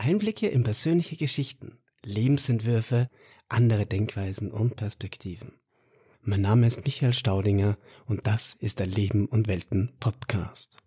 Einblicke in persönliche Geschichten, Lebensentwürfe, andere Denkweisen und Perspektiven. Mein Name ist Michael Staudinger und das ist der Leben und Welten Podcast.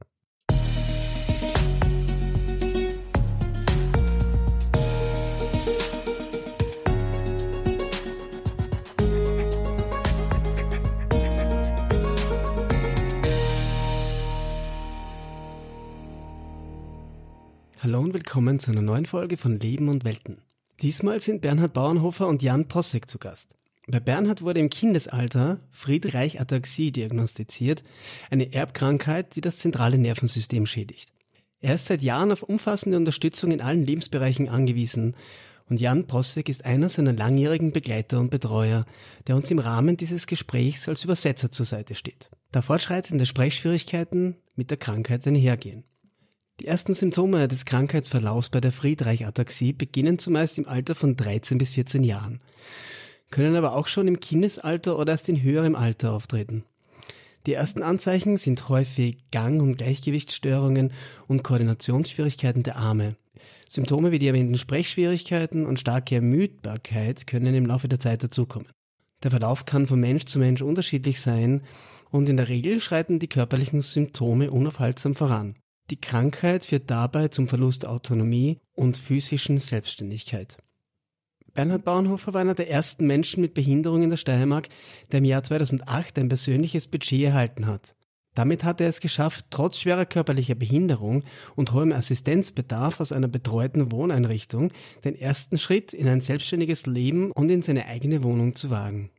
Hallo und willkommen zu einer neuen Folge von Leben und Welten. Diesmal sind Bernhard Bauernhofer und Jan Possek zu Gast. Bei Bernhard wurde im Kindesalter Friedreich-Ataxie diagnostiziert, eine Erbkrankheit, die das zentrale Nervensystem schädigt. Er ist seit Jahren auf umfassende Unterstützung in allen Lebensbereichen angewiesen und Jan Possek ist einer seiner langjährigen Begleiter und Betreuer, der uns im Rahmen dieses Gesprächs als Übersetzer zur Seite steht, da fortschreitende Sprechschwierigkeiten mit der Krankheit einhergehen. Die ersten Symptome des Krankheitsverlaufs bei der Friedreich-Ataxie beginnen zumeist im Alter von 13 bis 14 Jahren, können aber auch schon im Kindesalter oder erst in höherem Alter auftreten. Die ersten Anzeichen sind häufig Gang- und Gleichgewichtsstörungen und Koordinationsschwierigkeiten der Arme. Symptome wie die erwähnten Sprechschwierigkeiten und starke Ermüdbarkeit können im Laufe der Zeit dazukommen. Der Verlauf kann von Mensch zu Mensch unterschiedlich sein und in der Regel schreiten die körperlichen Symptome unaufhaltsam voran. Die Krankheit führt dabei zum Verlust der Autonomie und physischen Selbstständigkeit. Bernhard Bauernhofer war einer der ersten Menschen mit Behinderung in der Steiermark, der im Jahr 2008 ein persönliches Budget erhalten hat. Damit hat er es geschafft, trotz schwerer körperlicher Behinderung und hohem Assistenzbedarf aus einer betreuten Wohneinrichtung den ersten Schritt in ein selbstständiges Leben und in seine eigene Wohnung zu wagen.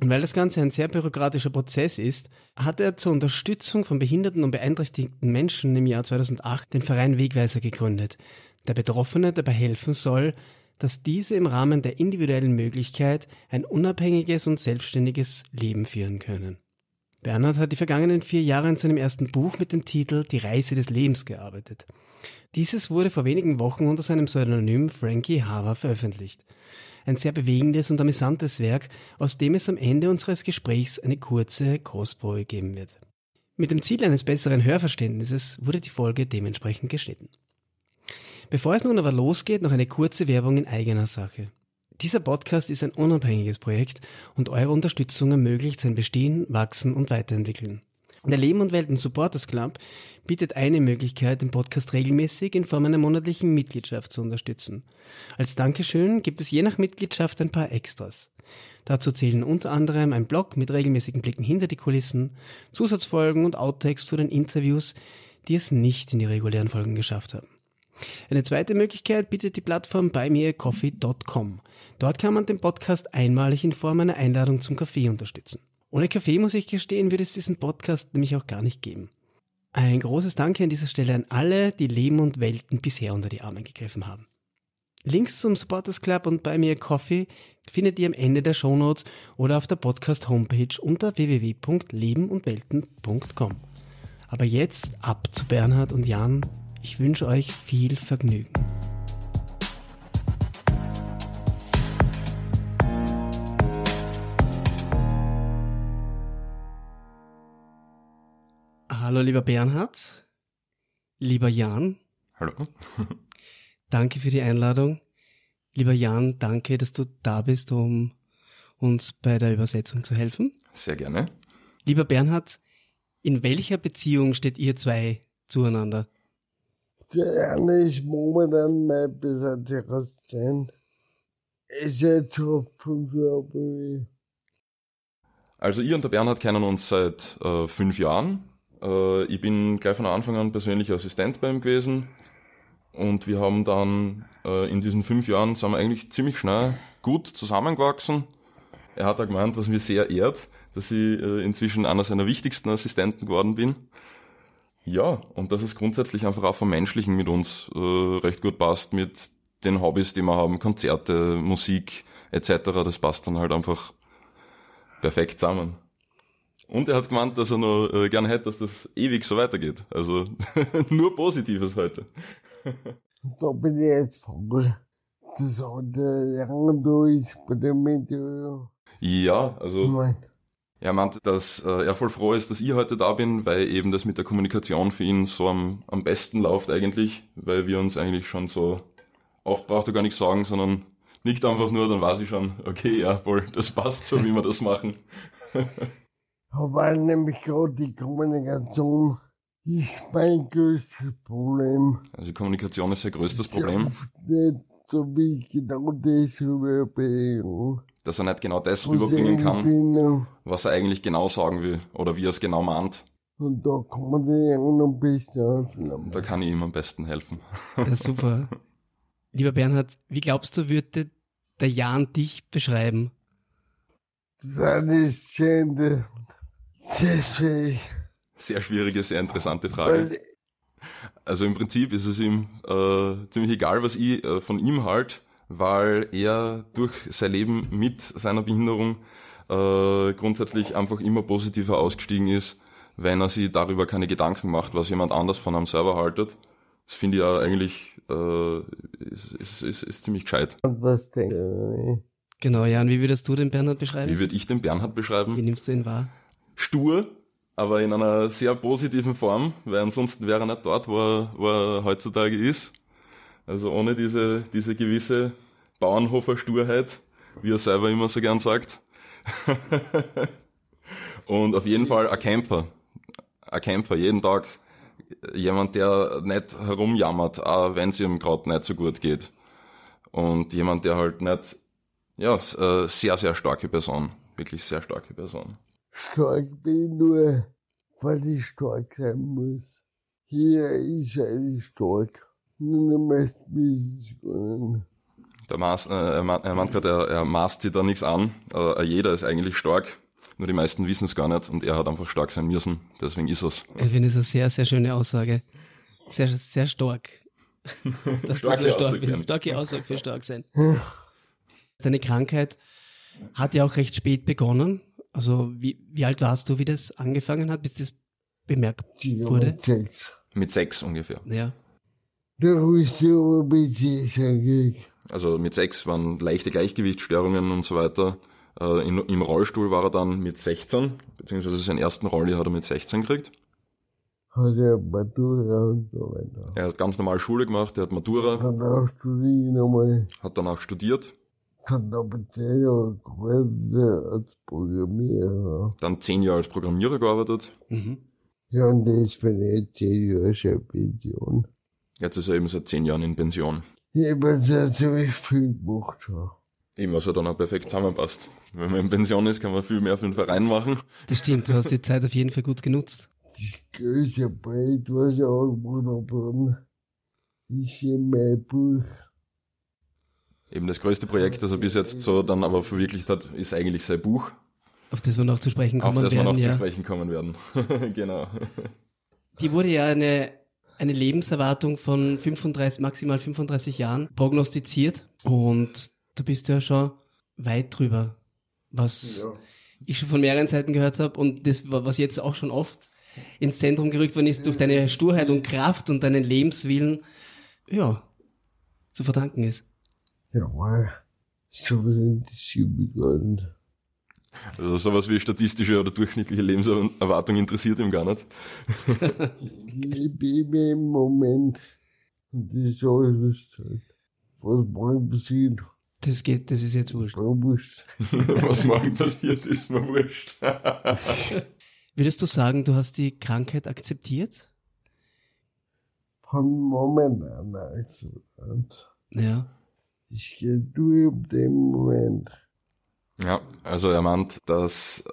Und weil das Ganze ein sehr bürokratischer Prozess ist, hat er zur Unterstützung von behinderten und beeinträchtigten Menschen im Jahr 2008 den Verein Wegweiser gegründet, der Betroffene dabei helfen soll, dass diese im Rahmen der individuellen Möglichkeit ein unabhängiges und selbstständiges Leben führen können. Bernhard hat die vergangenen vier Jahre in seinem ersten Buch mit dem Titel Die Reise des Lebens gearbeitet. Dieses wurde vor wenigen Wochen unter seinem Pseudonym Frankie Haver veröffentlicht ein sehr bewegendes und amüsantes Werk, aus dem es am Ende unseres Gesprächs eine kurze Kostprobe geben wird. Mit dem Ziel eines besseren Hörverständnisses wurde die Folge dementsprechend geschnitten. Bevor es nun aber losgeht, noch eine kurze Werbung in eigener Sache. Dieser Podcast ist ein unabhängiges Projekt und eure Unterstützung ermöglicht sein Bestehen, Wachsen und Weiterentwickeln. Der Leben und Welten Supporters Club bietet eine Möglichkeit, den Podcast regelmäßig in Form einer monatlichen Mitgliedschaft zu unterstützen. Als Dankeschön gibt es je nach Mitgliedschaft ein paar Extras. Dazu zählen unter anderem ein Blog mit regelmäßigen Blicken hinter die Kulissen, Zusatzfolgen und Outtakes zu den Interviews, die es nicht in die regulären Folgen geschafft haben. Eine zweite Möglichkeit bietet die Plattform buymeacoffee.com. Dort kann man den Podcast einmalig in Form einer Einladung zum Kaffee unterstützen. Ohne Kaffee, muss ich gestehen, würde es diesen Podcast nämlich auch gar nicht geben. Ein großes Danke an dieser Stelle an alle, die Leben und Welten bisher unter die Arme gegriffen haben. Links zum Supporters Club und bei mir Coffee findet ihr am Ende der Shownotes oder auf der Podcast Homepage unter www.lebenundwelten.com. Aber jetzt ab zu Bernhard und Jan. Ich wünsche euch viel Vergnügen. Hallo, lieber Bernhard. Lieber Jan. Hallo. danke für die Einladung. Lieber Jan, danke, dass du da bist, um uns bei der Übersetzung zu helfen. Sehr gerne. Lieber Bernhard, in welcher Beziehung steht ihr zwei zueinander? Der eine ist momentan mein besagter Assistent. Ist jetzt schon fünf Jahre bei mir. Also ihr und der Bernhard kennen uns seit äh, fünf Jahren. Äh, ich bin gleich von Anfang an persönlicher Assistent bei ihm gewesen. Und wir haben dann äh, in diesen fünf Jahren sind wir eigentlich ziemlich schnell gut zusammengewachsen. Er hat auch gemeint, was mir sehr ehrt, dass ich äh, inzwischen einer seiner wichtigsten Assistenten geworden bin. Ja, und dass es grundsätzlich einfach auch vom Menschlichen mit uns äh, recht gut passt, mit den Hobbys, die wir haben, Konzerte, Musik etc. Das passt dann halt einfach perfekt zusammen. Und er hat gemeint, dass er nur äh, gerne hätte, dass das ewig so weitergeht. Also nur Positives heute. da bin ich jetzt froh, dass heute lange durch bei dem Interview. Ja, also er meinte, dass äh, er voll froh ist, dass ich heute da bin, weil eben das mit der Kommunikation für ihn so am, am besten läuft eigentlich, weil wir uns eigentlich schon so oft braucht er gar nichts sagen, sondern nickt einfach nur, dann weiß ich schon, okay, ja, voll, das passt so, wie wir das machen. Aber nämlich gerade die Kommunikation ist mein größtes Problem. Also die Kommunikation ist sein größtes Problem, Ich nicht so wie ich genau das dass er nicht genau das rüberbringen kann, kann. was er eigentlich genau sagen will oder wie er es genau meint. Und da kann man die anderen besten helfen. Da kann ich ihm am besten helfen. Ja, super. Lieber Bernhard, wie glaubst du, würde der Jan dich beschreiben? Das ist schön, sehr schwierig. Sehr schwierige, sehr interessante Frage. Weil Also im Prinzip ist es ihm äh, ziemlich egal, was ich äh, von ihm halt, weil er durch sein Leben mit seiner Behinderung äh, grundsätzlich einfach immer positiver ausgestiegen ist, wenn er sich darüber keine Gedanken macht, was jemand anders von einem selber haltet. Das finde ich ja eigentlich äh, ist, ist, ist, ist ziemlich gescheit. was denke Genau, Jan, wie würdest du den Bernhard beschreiben? Wie würde ich den Bernhard Wie beschreiben? nimmst du ihn wahr? Stur, aber in einer sehr positiven Form, weil ansonsten wäre er nicht dort, wo er, wo er heutzutage ist. Also ohne diese, diese gewisse Bauernhofer Sturheit, wie er selber immer so gern sagt. Und auf jeden Fall ein Kämpfer. Ein Kämpfer, jeden Tag. Jemand, der nicht herumjammert, auch wenn es ihm gerade nicht so gut geht. Und jemand, der halt nicht, ja, äh, sehr, sehr starke Person. Wirklich sehr starke Person. Stark bin ich nur, weil ich stark sein muss. Hier ist eigentlich stark. Nur möchte mich nicht. Der Maß, äh, er, er meint gerade, er, er maßt sich da nichts an. Äh, jeder ist eigentlich stark. Nur die meisten wissen es gar nicht und er hat einfach stark sein müssen. Deswegen ist es. Ich finde es eine sehr, sehr schöne Aussage. Sehr, sehr stark. Dass Starke du so stark Aussage. Starke Aussage für stark sein. Deine Krankheit hat ja auch recht spät begonnen. Also wie, wie alt warst du, wie das angefangen hat, bis das bemerkt wurde? Sex. Mit sechs ungefähr. Ja. Da wusste ich. Also mit sechs waren leichte Gleichgewichtsstörungen und so weiter. Äh, in, Im Rollstuhl war er dann mit 16, beziehungsweise seinen ersten Rolli hat er mit 16 gekriegt. Hat er Matura und so weiter. Er hat ganz normal Schule gemacht, er hat Matura, Dann auch studieren nochmal. hat danach studiert, Dann aber zehn Jahre gearbeitet als Programmierer. dann zehn Jahre als Programmierer gearbeitet. Mhm. Ja, und das bin ich zehn Jahre schon Pension. Jetzt ist er eben seit zehn Jahren in Pension. Ich habe sehr ziemlich viel gemacht schon. Eben, was ja dann auch perfekt zusammenpasst. Wenn man in Pension ist, kann man viel mehr für den Verein machen. Das stimmt, du hast die Zeit auf jeden Fall gut genutzt. Das größte Projekt, was ich angeboten habe, ist in mein Buch. Eben das größte Projekt, das er bis jetzt so dann aber verwirklicht hat, ist eigentlich sein Buch, Auf das wir noch zu sprechen auf kommen das wir noch werden. zu Ja. sprechen kommen werden. genau. Die wurde ja eine, eine Lebenserwartung von 35, maximal 35 Jahren prognostiziert und du bist ja schon weit drüber, was ich schon von mehreren Seiten gehört habe und das, wa- was jetzt auch schon oft ins Zentrum gerückt worden ist, durch deine Sturheit und Kraft und deinen Lebenswillen, ja, zu verdanken ist. Ja, weil so interessiert mich gar nicht. Also sowas wie statistische oder durchschnittliche Lebenserwartung interessiert ihm gar nicht. Ich lebe im Moment. Und das ist alles, was zählt. Was morgen passiert, Das geht, das ist jetzt wurscht. wurscht. Was morgen passiert, ist mir wurscht. Würdest du sagen, du hast die Krankheit akzeptiert? Von Moment an akzeptiert. Ja. Ich gehe durch dem Moment. ja, also er meint, dass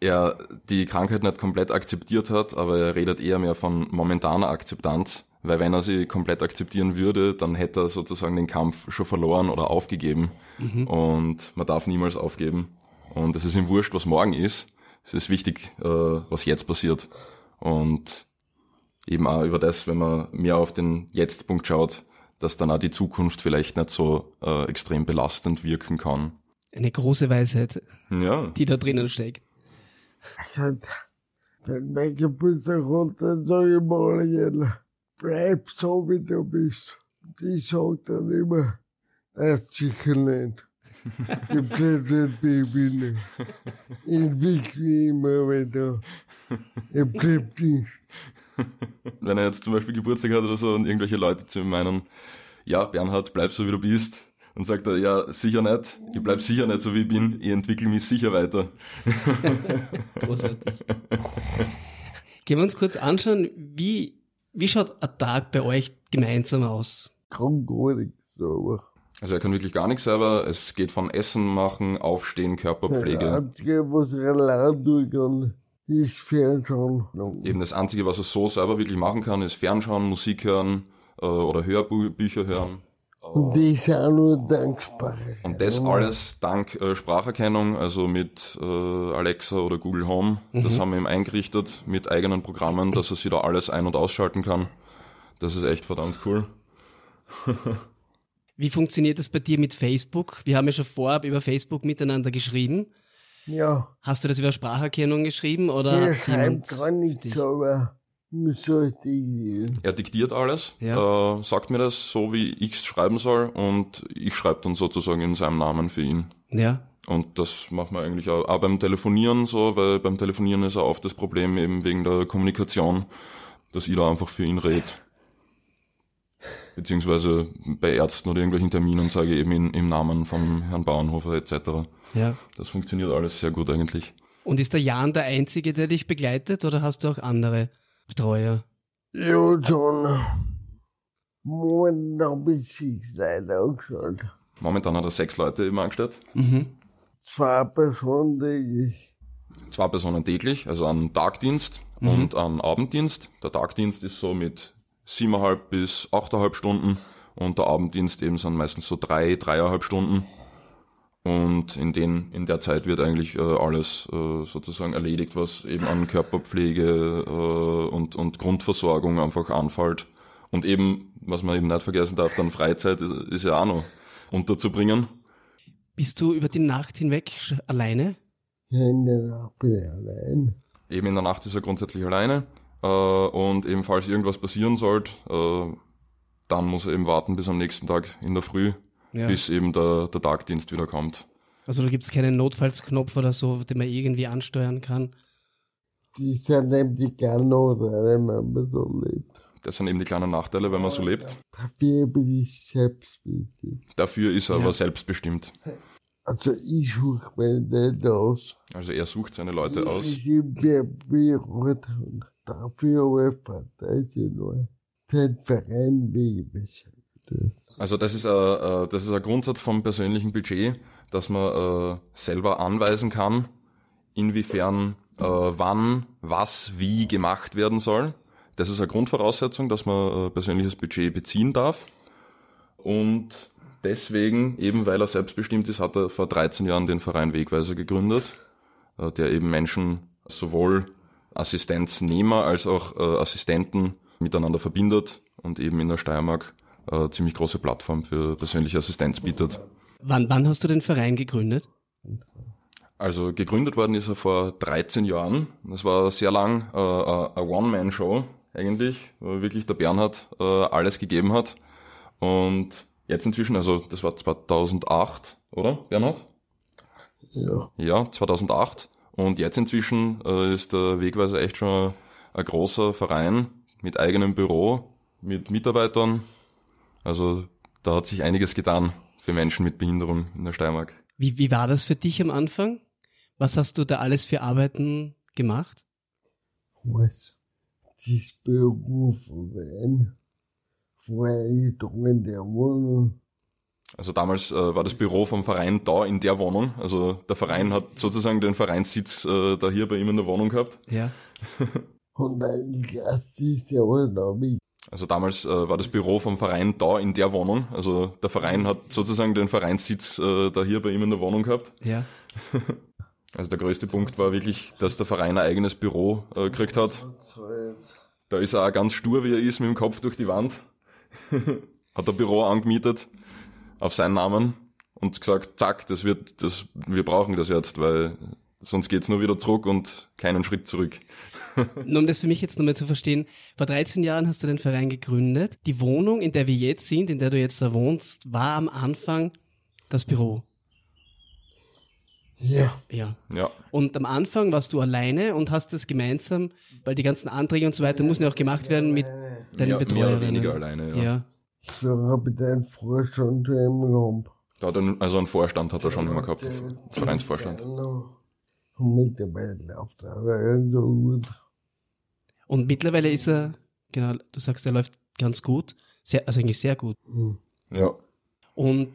er die Krankheit nicht komplett akzeptiert hat, aber er redet eher mehr von momentaner Akzeptanz, weil wenn er sie komplett akzeptieren würde, dann hätte er sozusagen den Kampf schon verloren oder aufgegeben. Und man darf niemals aufgeben. Und es ist ihm wurscht, was morgen ist. Es ist wichtig, äh, was jetzt passiert. Und eben auch über das, wenn man mehr auf den Jetzt-Punkt schaut, dass dann auch die Zukunft vielleicht nicht so äh, extrem belastend wirken kann. Eine große Weisheit, Ja, die da drinnen steckt. Wenn mein Geburtstag kommt, dann sage ich mal, Jella, bleib so, wie du bist. Die sagt dann immer, das ist sicher nicht. Ich bleib das Baby nicht. Ich wickle immer weiter. Ich bleib nicht. wenn er jetzt zum Beispiel Geburtstag hat oder so und irgendwelche Leute zu ihm meinen, ja, Bernhard, bleib so wie du bist. Und sagt er, ja, sicher nicht, ich bleib sicher nicht so wie ich bin, ich entwickle mich sicher weiter. Großartig. Gehen wir uns kurz anschauen, wie, wie schaut ein Tag bei euch gemeinsam aus? Kann gar nichts selber. Also er kann wirklich gar nichts selber. Es geht von Essen machen, Aufstehen, Das Körperpflege. Einzige, was ich allein tun kann, ist Fernschauen. Eben das Einzige, was er so selber wirklich machen kann, ist Fernschauen, Musik hören äh, oder Hörbücher hören. Und die ist auch nur dankbar. Und das alles dank äh, Spracherkennung, also mit äh, Alexa oder Google Home. Das haben wir ihm eingerichtet mit eigenen Programmen, dass er sich da alles ein- und ausschalten kann. Das ist echt verdammt cool. Wie funktioniert das bei dir mit Facebook? Wir haben ja schon vorab über Facebook miteinander geschrieben. Ja, Hast du das über Spracherkennung geschrieben oder schreiben jemand gar nicht selber. Er diktiert alles, Ja. äh, sagt mir das so, wie ich es schreiben soll und ich schreibe dann sozusagen in seinem Namen für ihn. Ja. Und das machen wir eigentlich auch, auch beim Telefonieren so, weil beim Telefonieren ist auch oft das Problem eben wegen der Kommunikation, dass ich da einfach für ihn rede. Beziehungsweise bei Ärzten oder irgendwelchen Terminen sage ich eben in, im Namen von Herrn Bauernhofer etc. Ja. Das funktioniert alles sehr gut eigentlich. Und ist der Jan der Einzige, der dich begleitet oder hast du auch andere Betreuer? Ja, schon. Momentan habe ich sechs Leute angeschaut. Momentan hat er sechs Leute eben angestellt. Mhm. Zwei Personen, denke ich. Zwei Personen täglich, also an Tagdienst und an Abenddienst. Der Tagdienst ist so mit siebeneinhalb bis achteinhalb Stunden und der Abenddienst eben sind meistens so drei, dreieinhalb Stunden. Und in den, in der Zeit wird eigentlich äh, alles äh, sozusagen erledigt, was eben an Körperpflege äh, und, und Grundversorgung einfach anfällt. Und eben, was man eben nicht vergessen darf, dann Freizeit ist, ist ja auch noch unterzubringen. Bist du über die Nacht hinweg alleine? Ja, in der Nacht bin ich allein. Eben in der Nacht ist er grundsätzlich alleine. Äh, und eben falls irgendwas passieren sollte, äh, dann muss er eben warten bis am nächsten Tag in der Früh, Ja. bis eben der, der Tagdienst wieder kommt. Also da gibt es keinen Notfallsknopf oder so, den man irgendwie ansteuern kann. Die sind eben die Kanone, wenn man so lebt. Das sind eben die kleinen Nachteile, wenn man so lebt. Dafür bin ich selbstbestimmt. Dafür ist er Ja. aber selbstbestimmt. Also ich suche mir nicht aus. Also er sucht seine Leute aus. Ich bin berührt und dafür nur den Verein besser. Also das ist, ein, äh, das ist ein Grundsatz vom persönlichen Budget, dass man äh, selber anweisen kann, inwiefern, äh, wann, was, wie gemacht werden soll. Das ist eine Grundvoraussetzung, dass man äh, persönliches Budget beziehen darf. Und deswegen, eben weil er selbstbestimmt ist, hat er vor 13 Jahren den Verein Wegweiser gegründet, äh, der eben Menschen sowohl Assistenznehmer als auch äh, Assistenten miteinander verbindet und eben in der Steiermark äh, ziemlich große Plattform für persönliche Assistenz bietet. Wann, wann hast du den Verein gegründet? Also gegründet worden ist er vor 13 Jahren. Das war sehr lang äh, eine One-Man-Show eigentlich, wo wirklich der Bernhard äh, alles gegeben hat. Und jetzt inzwischen, also das war 2008, oder Bernhard? Ja. Ja, 2008. Und jetzt inzwischen äh, ist der Wegweiser echt schon ein großer Verein mit eigenem Büro, mit Mitarbeitern. Also da hat sich einiges getan für Menschen mit Behinderung in der Steiermark. Wie, wie war das für dich am Anfang? Was hast du da alles für Arbeiten gemacht? Was? Das Beruf in der Wohnung. Also damals äh, war das Büro vom Verein da in der Wohnung. Also der Verein hat sozusagen den Vereinssitz äh, da hier bei ihm in der Wohnung gehabt. Ja. Und ist ja Also damals äh, war das Büro vom Verein da in der Wohnung. Also der Verein hat sozusagen den Vereinssitz äh, da hier bei ihm in der Wohnung gehabt. Ja. Also der größte Punkt war wirklich, dass der Verein ein eigenes Büro äh, gekriegt hat. Da ist er auch ganz stur, wie er ist, mit dem Kopf durch die Wand. hat ein Büro angemietet auf seinen Namen und gesagt, zack, das wird, das, wir brauchen das jetzt, weil sonst geht's nur wieder zurück und keinen Schritt zurück. Nur um das für mich jetzt nochmal zu verstehen, vor 13 Jahren hast du den Verein gegründet. Die Wohnung, in der wir jetzt sind, in der du jetzt da wohnst, war am Anfang das Büro. Ja. Ja. Ja, Und am Anfang warst du alleine und hast das gemeinsam, weil die ganzen Anträge und so weiter müssen ja auch gemacht werden mit deinen mehr, mehr oder Betreuerinnen. weniger alleine. Ja. Ja. Ich glaube, den Vorstand schon immer gehabt. Da hat er, also einen Vorstand hat er schon immer gehabt, einen Vereinsvorstand. Genau. Und mittlerweile läuft er aber so gut. Und mittlerweile ist er, genau, du sagst, er läuft ganz gut. Sehr, also eigentlich sehr gut. Hm. Ja. Und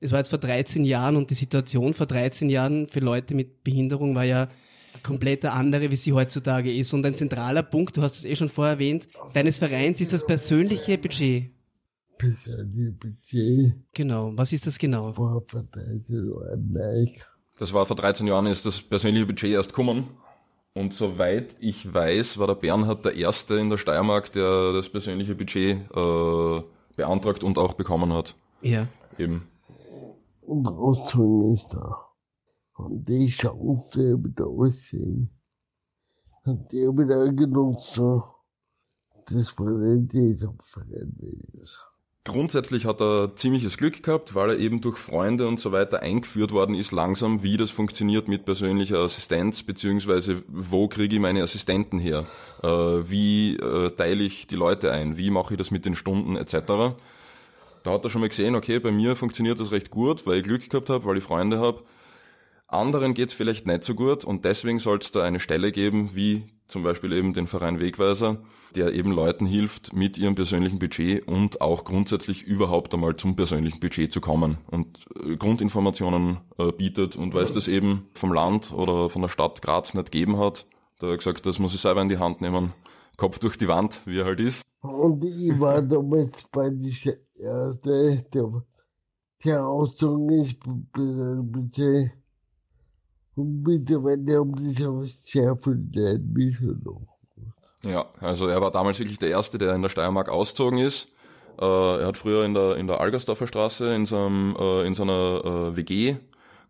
es war jetzt vor 13 Jahren und die Situation vor 13 Jahren für Leute mit Behinderung war ja komplett eine andere, wie sie heutzutage ist. Und ein zentraler Punkt, du hast es eh schon vorher erwähnt, deines Vereins ist das persönliche Budget. Persönliche Budget Genau. Was ist das genau? vor verteilt ordentlich. Das war vor 13 Jahren ist das persönliche Budget erst gekommen. Und soweit ich weiß, war der Bernhard der Erste in der Steiermark, der das persönliche Budget äh, beantragt und auch bekommen hat. Ja. Eben. Und Ausgang ist da. Und die Chance habe ich da aussehen. Und die habe ich da genutzt. so. Das Problem ist auf Freiwilliges. Grundsätzlich hat er ziemliches Glück gehabt, weil er eben durch Freunde und so weiter eingeführt worden ist, langsam, wie das funktioniert mit persönlicher Assistenz, beziehungsweise wo kriege ich meine Assistenten her, äh, wie äh, teile ich die Leute ein, wie mache ich das mit den Stunden etc. Da hat er schon mal gesehen, okay, bei mir funktioniert das recht gut, weil ich Glück gehabt habe, weil ich Freunde habe. Anderen geht's vielleicht nicht so gut und deswegen soll es da eine Stelle geben, wie zum Beispiel eben den Verein Wegweiser, der eben Leuten hilft, mit ihrem persönlichen Budget und auch grundsätzlich überhaupt einmal zum persönlichen Budget zu kommen und äh, Grundinformationen äh, bietet und weil es das eben vom Land oder von der Stadt Graz nicht gegeben hat, da hat er gesagt, das muss ich selber in die Hand nehmen, Kopf durch die Wand, wie er halt ist. Und ich war damals bei der Erste, der, der Ausdruck ist Budget. Und mittlerweile haben sich aber sehr viele Leute mich noch. Ja, also er war damals wirklich der Erste, der in der Steiermark ausgezogen ist. Äh, er hat früher in der, in der Algersdorfer Straße in, seinem, äh, in seiner äh, WG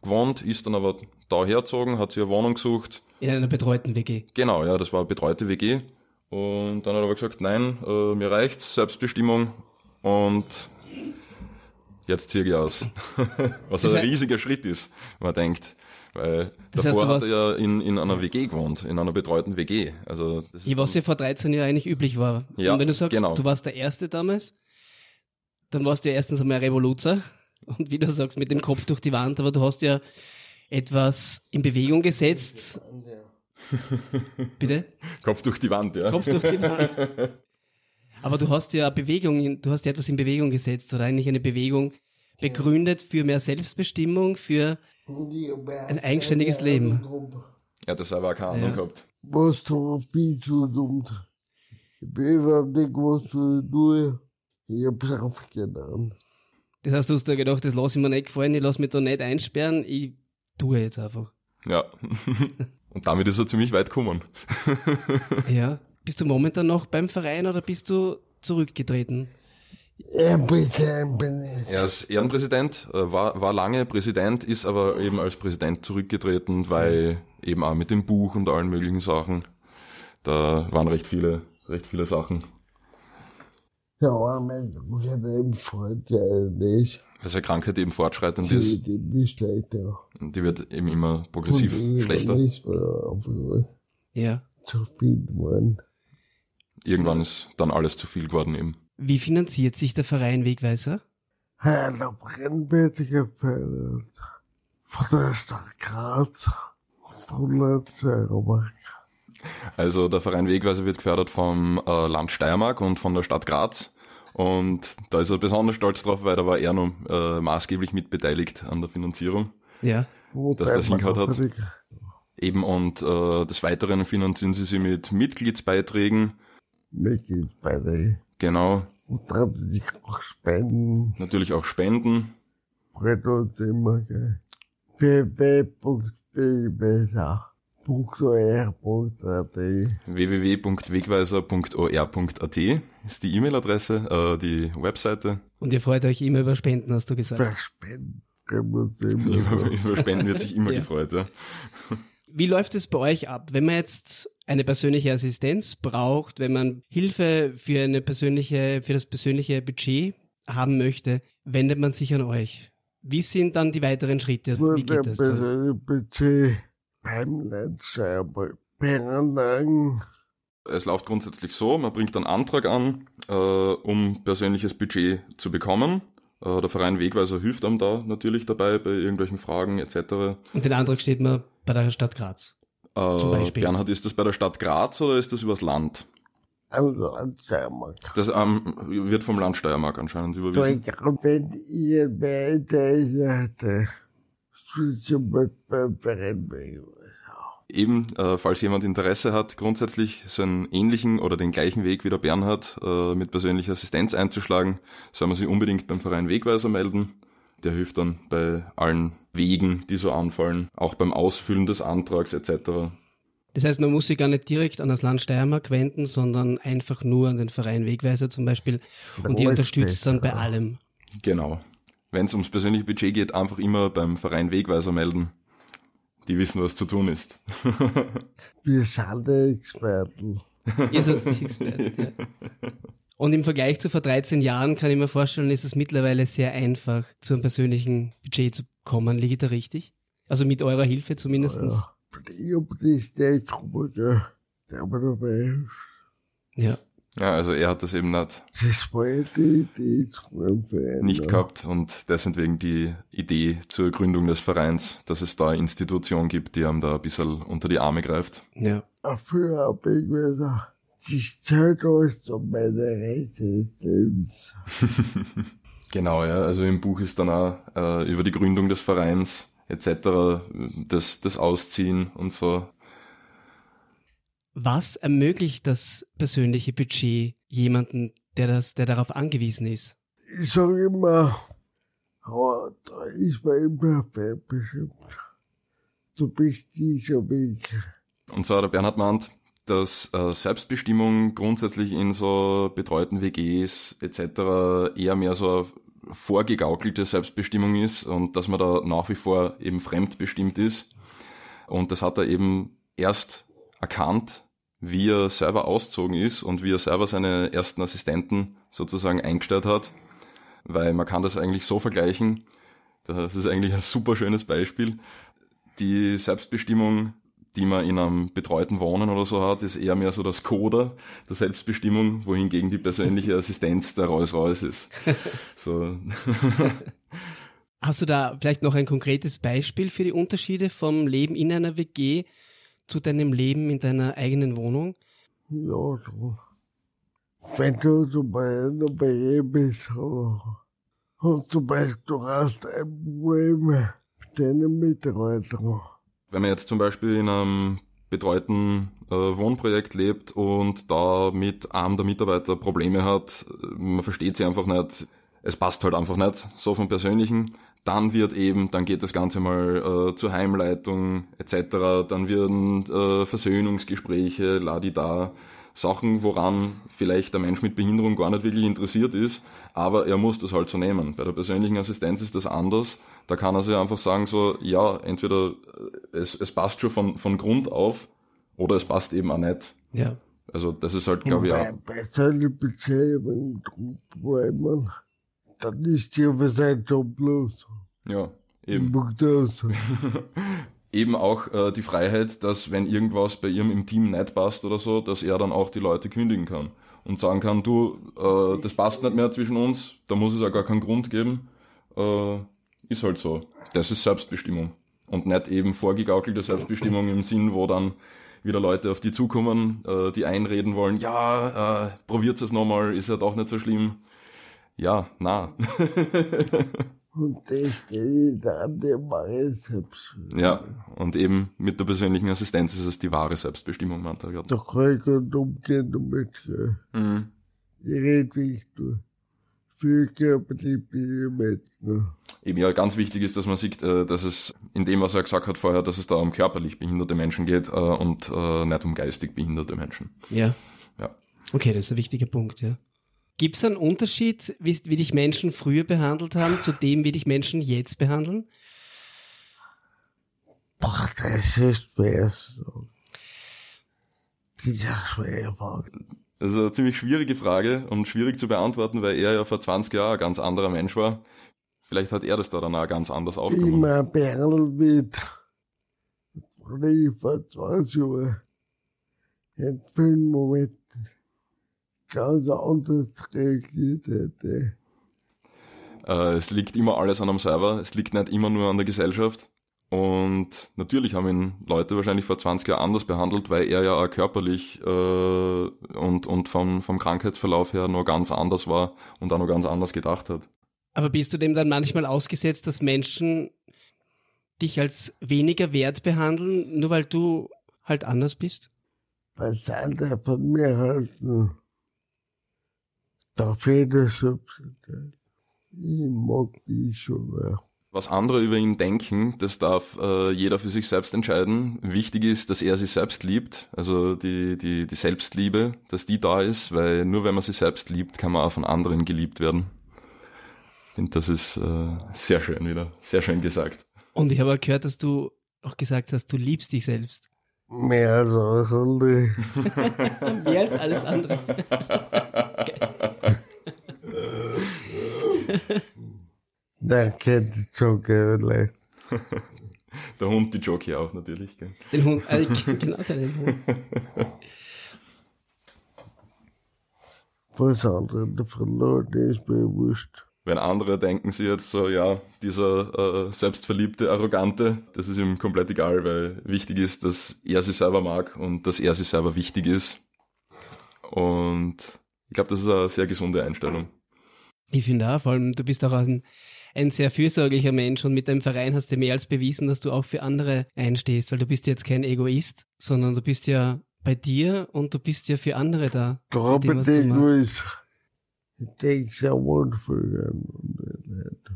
gewohnt, ist dann aber da hergezogen, hat sich eine Wohnung gesucht. In einer betreuten WG. Genau, ja, das war eine betreute WG. Und dann hat er aber gesagt, nein, äh, mir reicht's, Selbstbestimmung und jetzt ziehe ich aus. Was ein riesiger Schritt ist, wenn man denkt. Weil Das heißt, davor du hat er ja in, in einer WG gewohnt, in einer betreuten WG. Also das ist was ja vor 13 Jahren eigentlich üblich war. Ja, und wenn du sagst, genau. du warst der Erste damals, dann warst du ja erstens einmal ein Revoluzer und wie du sagst, mit dem Kopf durch die Wand, aber du hast ja etwas in Bewegung gesetzt. Bitte? Kopf durch die Wand, ja. Kopf durch die Wand. Aber du hast ja Bewegung, du hast ja etwas in Bewegung gesetzt oder eigentlich eine Bewegung begründet für mehr Selbstbestimmung, für Ein eigenständiges Leben. Er hat das auch keine Ahnung Ja. gehabt. Was du viel zu dumm. Ich bin nicht, was du tue. Ich hab's aufgenommen. das hast du hast dir gedacht, das lasse ich mir nicht gefallen, ich lasse mich da nicht einsperren, ich tue jetzt einfach. Ja. Und damit ist er ziemlich weit gekommen. Ja. Bist du momentan noch beim Verein oder bist du zurückgetreten? Er ist Ehrenpräsident, äh, war, war lange Präsident, ist aber eben als Präsident zurückgetreten, weil eben auch mit dem Buch und allen möglichen Sachen, da waren recht viele, recht viele Sachen. Ja, mein Bruder im Vorteil nicht. Weil seine Krankheit eben fortschreitend Die, ist. die bist schlechter. Und die wird eben immer progressiv Und schlechter. Ja. zu viel geworden. Irgendwann ist dann alles zu viel geworden eben. Wie finanziert sich der Verein Wegweiser? Brand wird gefördert. Von der Stadt Graz und von der Steiermark. Also der Verein Wegweiser wird gefördert vom äh, Land Steiermark und von der Stadt Graz. Und da ist er besonders stolz drauf, weil da war er noch äh, maßgeblich mitbeteiligt an der Finanzierung. Ja. Und Dass das hingehört hat. Eben und äh, des Weiteren finanzieren sie sie mit Mitgliedsbeiträgen. Mitgliedsbeiträge. Genau, Und dann die auch Spenden. natürlich auch Spenden. Freut uns immer, www.wegweiser.or.at ist die E-Mail-Adresse, äh, die Webseite. Und ihr freut euch immer über Spenden, hast du gesagt. Verspenden. Über, über Spenden wird sich immer Ja. gefreut. Ja. Wie läuft es bei euch ab? Wenn man jetzt eine persönliche Assistenz braucht, wenn man Hilfe für eine persönliche, für das persönliche Budget haben möchte, wendet man sich an euch. Wie sind dann die weiteren Schritte? Wie Nur geht das? Budget beim. Berenlang. Es läuft grundsätzlich so, man bringt einen Antrag an, äh, um persönliches Budget zu bekommen. Äh, der Verein Wegweiser hilft einem da natürlich dabei bei irgendwelchen Fragen etc. Und den Antrag steht man bei der Stadt Graz. Äh. Bernhard, ist das bei der Stadt Graz oder ist das übers Land? Also, Steiermark. Das ähm, wird vom Land Steiermark anscheinend überwiesen. ich glaube, wenn ihr mehr Interesse Verein Eben, äh, falls jemand Interesse hat, grundsätzlich so einen ähnlichen oder den gleichen Weg wie der Bernhard äh, mit persönlicher Assistenz einzuschlagen, soll man sich unbedingt beim Verein Wegweiser melden. Der hilft dann bei allen Wegen, die so anfallen, auch beim Ausfüllen des Antrags etc. Das heißt, man muss sich gar nicht direkt an das Land Steiermark wenden, sondern einfach nur an den Verein Wegweiser zum Beispiel. Und die unterstützt dann bei allem. Genau. Wenn es ums persönliche Budget geht, einfach immer beim Verein Wegweiser melden. Die wissen, was zu tun ist. Wir sind Experten. Ihr seid die Experten. Ja. Und im Vergleich zu vor 13 Jahren kann ich mir vorstellen, ist es mittlerweile sehr einfach, zu einem persönlichen Budget zu kommen. Liege ich da richtig? Also mit eurer Hilfe zumindest. Ja. Ja. Ja, also er hat das eben nicht, Das war ja die Idee zu meinem Verein. nicht gehabt und deswegen die Idee zur Gründung des Vereins, dass es da eine Institution gibt, die einem da ein bisschen unter die Arme greift. Ja. Dafür hab ich gesagt, das zählt alles zu meiner Rechte des Lebens. Genau, ja. Also im Buch ist dann auch äh, über die Gründung des Vereins etc., das, das Ausziehen und so. Was ermöglicht das persönliche Budget jemanden, der das, der darauf angewiesen ist? Ich sag immer, aber da ist man immer bestimmt. Du bist dieser Weg. Und zwar der Bernhard meint, dass äh, Selbstbestimmung grundsätzlich in so betreuten WGs etc. eher mehr so vorgegaukelte Selbstbestimmung ist und dass man da nach wie vor eben fremdbestimmt ist. Und das hat er eben erst erkannt, wie er selber auszogen ist und wie er selber seine ersten Assistenten sozusagen eingestellt hat. Weil man kann das eigentlich so vergleichen, das ist eigentlich ein super schönes Beispiel. Die Selbstbestimmung die man in einem betreuten Wohnen oder so hat, ist eher mehr so das Coder der Selbstbestimmung, wohingegen die persönliche Assistenz der Rolls-Royce ist. So. Hast du da vielleicht noch ein konkretes Beispiel für die Unterschiede vom Leben in einer WG zu deinem Leben in deiner eigenen Wohnung? Ja, so. Wenn du zum Beispiel bei ihm bist, aber- und zum Beispiel du hast ein Problem mit deinen Mitarbeitern. Wenn man jetzt zum Beispiel in einem betreuten äh, Wohnprojekt lebt und da mit einem der Mitarbeiter Probleme hat, man versteht sie einfach nicht, es passt halt einfach nicht, so vom Persönlichen, dann wird eben, dann geht das Ganze mal äh, zur Heimleitung etc., dann werden äh, Versöhnungsgespräche, ladida, Sachen, woran vielleicht der Mensch mit Behinderung gar nicht wirklich interessiert ist, aber er muss das halt so nehmen. Bei der persönlichen Assistenz ist das anders. Da kann er sich einfach sagen so, ja, entweder äh, es, es passt schon von, von Grund auf oder es passt eben auch nicht. Ja. Also das ist halt, glaube ich, auch, Bei, solchen Beziehungen, Problemen, dann ist die für sein Job los. ja, eben. Eben auch äh, die Freiheit, dass wenn irgendwas bei ihm im Team nicht passt oder so, dass er dann auch die Leute kündigen kann und sagen kann, du, äh, das passt nicht mehr zwischen uns, da muss es ja gar keinen Grund geben, äh, ist halt so. Das ist Selbstbestimmung und nicht eben vorgegaukelte Selbstbestimmung im Sinn, wo dann wieder Leute auf die zukommen, äh, die einreden wollen, ja, äh, probiert es nochmal, ist ja doch nicht so schlimm. Ja, na. Und das steht an dem mache ich selbst. ja, und eben mit der persönlichen Assistenz ist es die wahre Selbstbestimmung, meint er gerade. Da kann ich gut umgehen damit. gell. Mhm. Ich rede wie ich tue. Für körperliche Menschen. Eben ja, ganz wichtig ist, dass man sieht, äh, dass es in dem, was er gesagt hat vorher, dass es da um körperlich behinderte Menschen geht äh, und äh, nicht um geistig behinderte Menschen. Ja. Ja. Okay, das ist ein wichtiger Punkt, ja. Gibt es einen Unterschied, wie, wie dich Menschen früher behandelt haben, zu dem, wie dich Menschen jetzt behandeln? Boah, das ist schwer so. Dieser schwere Frage. Das ist eine ziemlich schwierige Frage und schwierig zu beantworten, weil er ja vor 20 Jahren ein ganz anderer Mensch war. Vielleicht hat er das da dann auch ganz anders aufgenommen. Immer. Von ich vor 20 Jahren. in vielen Momenten ganz anders reagiert hätte. Äh, es liegt immer alles an einem selber, es liegt nicht immer nur an der Gesellschaft. Und natürlich haben ihn Leute wahrscheinlich vor 20 Jahren anders behandelt, weil er ja auch körperlich äh, und, und vom, vom Krankheitsverlauf her noch ganz anders war und auch noch ganz anders gedacht hat. Aber bist du dem dann manchmal ausgesetzt, dass Menschen dich als weniger wert behandeln, nur weil du halt anders bist? Was andere von mir halten, da fehlt es. Ich mag die schon mehr. Was andere über ihn denken, das darf äh, jeder für sich selbst entscheiden. Wichtig ist, dass er sich selbst liebt, also die, die, die Selbstliebe, dass die da ist, weil nur wenn man sich selbst liebt, kann man auch von anderen geliebt werden. Ich finde, das ist äh, sehr schön wieder, sehr schön gesagt. Und ich habe auch gehört, dass du auch gesagt hast, du liebst dich selbst. Mehr als alles andere. Mehr als alles andere. Danke, die Joker. Der Hund, die Jockey auch natürlich. Gell? Den Hund, äh, genau den Hund. Was andere verloren ist mir wurscht. Wenn andere denken sie jetzt so, ja, dieser äh, selbstverliebte, arrogante, das ist ihm komplett egal, weil wichtig ist, dass er sich selber mag und dass er sich selber wichtig ist. Und ich glaube, das ist eine sehr gesunde Einstellung. Ich finde auch, vor allem, du bist auch ein, ein sehr fürsorglicher Mensch und mit deinem Verein hast du mehr als bewiesen, dass du auch für andere einstehst, weil du bist jetzt kein Egoist, sondern du bist ja bei dir und du bist ja für andere da. dem, was du den machst. sehr wohl für ihn und nicht.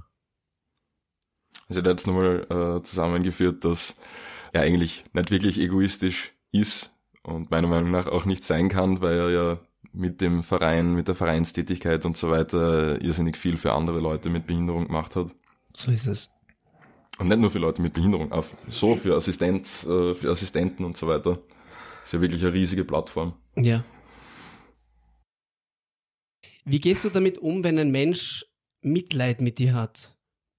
Also er hat jetzt nochmal äh, zusammengeführt, dass er eigentlich nicht wirklich egoistisch ist und meiner Meinung nach auch nicht sein kann, weil er ja mit dem Verein, mit der Vereinstätigkeit und so weiter irrsinnig viel für andere Leute mit Behinderung gemacht hat. So ist es. Und nicht nur für Leute mit Behinderung, auch so für Assistent, äh, für Assistenten und so weiter. Ist ja wirklich eine riesige Plattform. Ja. Wie gehst du damit um, wenn ein Mensch Mitleid mit dir hat?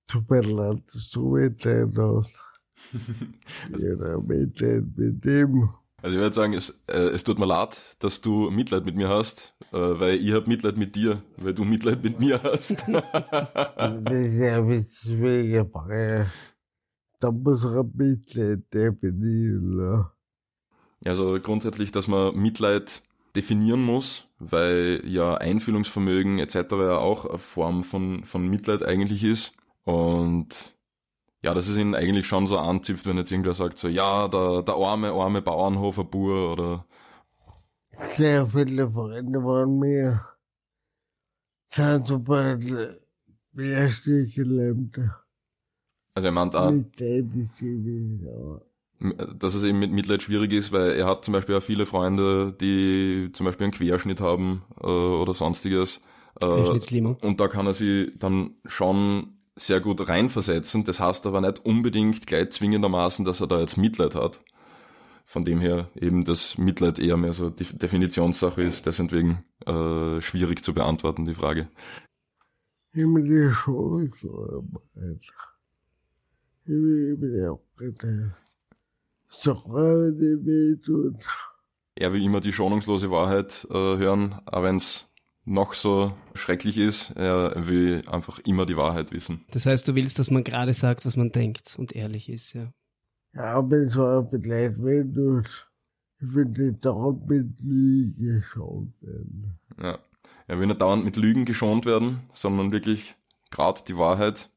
Tut mir leid, dass du Mitleid hast. Jeder Mitleid mit ihm. Also ich würde sagen, es, äh, es tut mir leid, dass du Mitleid mit mir hast, äh, weil ich habe Mitleid mit dir, weil du Mitleid mit mir hast. Das ist ja ein. Da muss er Mitleid definieren. Also grundsätzlich, dass man Mitleid definieren muss, weil ja Einfühlungsvermögen etc. ja auch eine Form von, von Mitleid eigentlich ist. Und ja, dass es ihn eigentlich schon so anzipft, wenn jetzt irgendwer sagt so, ja, der, der arme, arme Bauernhofer Bur oder Sehr viele Freunde von mir sind zum Beispiel mehrstück gelähmt. also er meint auch, ist dass es eben mit Mitleid schwierig ist, weil er hat zum Beispiel auch viele Freunde, die zum Beispiel einen Querschnitt haben äh, oder sonstiges. Äh, und da kann er sie dann schon sehr gut reinversetzen. Das heißt aber nicht unbedingt gleich zwingendermaßen, dass er da jetzt Mitleid hat. Von dem her eben das Mitleid eher mehr so die Definitionssache ist, deswegen äh, schwierig zu beantworten, die Frage. Die. Er will immer die schonungslose Wahrheit äh, hören, auch wenn es noch so schrecklich ist. Er will einfach immer die Wahrheit wissen. Das heißt, du willst, dass man gerade sagt, was man denkt und ehrlich ist, ja. Ja, wenn es auch vielleicht weh tut. Ich will nicht dauernd mit Lüge geschaut werden. Ja. Er will nicht dauernd mit Lügen geschont werden, sondern wirklich gerade die Wahrheit.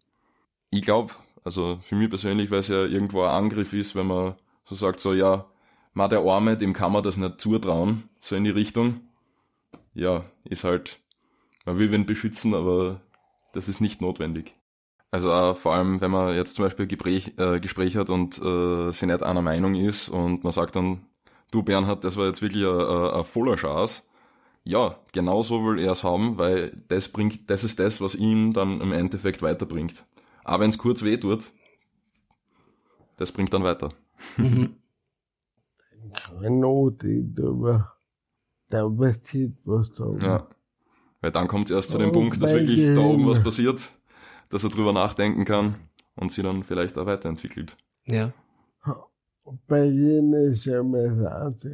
Ich glaube, also für mich persönlich, weil es ja irgendwo ein Angriff ist, wenn man so sagt, so ja, ma der Arme, dem kann man das nicht zutrauen, so in die Richtung. Ja, ist halt, man will wen beschützen, aber das ist nicht notwendig. Also auch vor allem, wenn man jetzt zum Beispiel Gespräch, äh, Gespräch hat und äh, sie nicht einer Meinung ist und man sagt dann, du Bernhard, das war jetzt wirklich ein, ein, ein voller Chance. Ja, genau so will er es haben, weil das bringt, das ist das, was ihn dann im Endeffekt weiterbringt. Aber wenn es kurz weh tut, das bringt dann weiter. Mhm. Keine Not, aber da passiert was da. Ja. Weil dann kommt es erst zu dem Oh, Punkt, dass wirklich da oben was Gehirn. passiert, dass er drüber nachdenken kann und sie dann vielleicht auch weiterentwickelt. Ja. Bei jenen ist ja Message.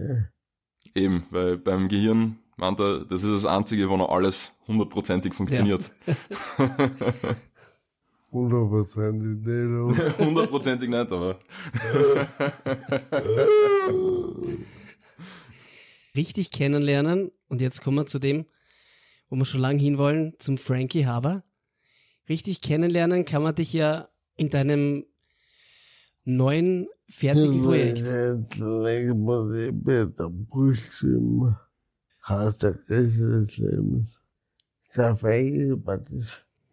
Eben, weil beim Gehirn meint er, das ist das Einzige, wo noch alles hundertprozentig funktioniert. Hundertprozentig nicht. Hundertprozentig nicht, aber. Richtig kennenlernen, und jetzt kommen wir zu dem, wo wir schon lange hinwollen, zum Frankie Haber. Richtig kennenlernen kann man dich ja in deinem neuen fertigen Projekt. Der Rest des Lebens. Der Frankie war das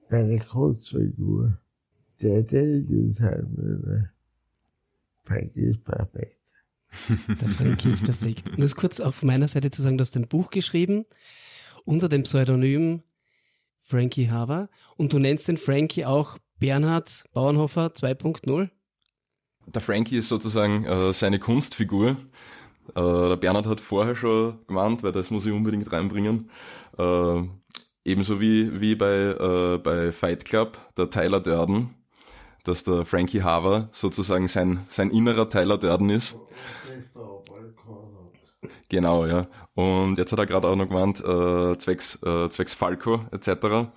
meine Kurzfigur. Der halt meine. Frankie ist perfekt. Der Frankie ist perfekt. Und das kurz auf meiner Seite zu sagen, du hast ein Buch geschrieben unter dem Pseudonym Frankie Haver und du nennst den Frankie auch Bernhard Bauernhofer 2.0. Der Frankie ist sozusagen äh, seine Kunstfigur. Äh, der Bernhard hat vorher schon gemeint, weil das muss ich unbedingt reinbringen. Äh, ebenso wie, wie bei, äh, bei Fight Club, der Tyler Durden, dass der Frankie Haver sozusagen sein, sein innerer Tyler Durden ist. Genau, ja. Und jetzt hat er gerade auch noch gemeint, äh, zwecks, äh, zwecks Falco etc.,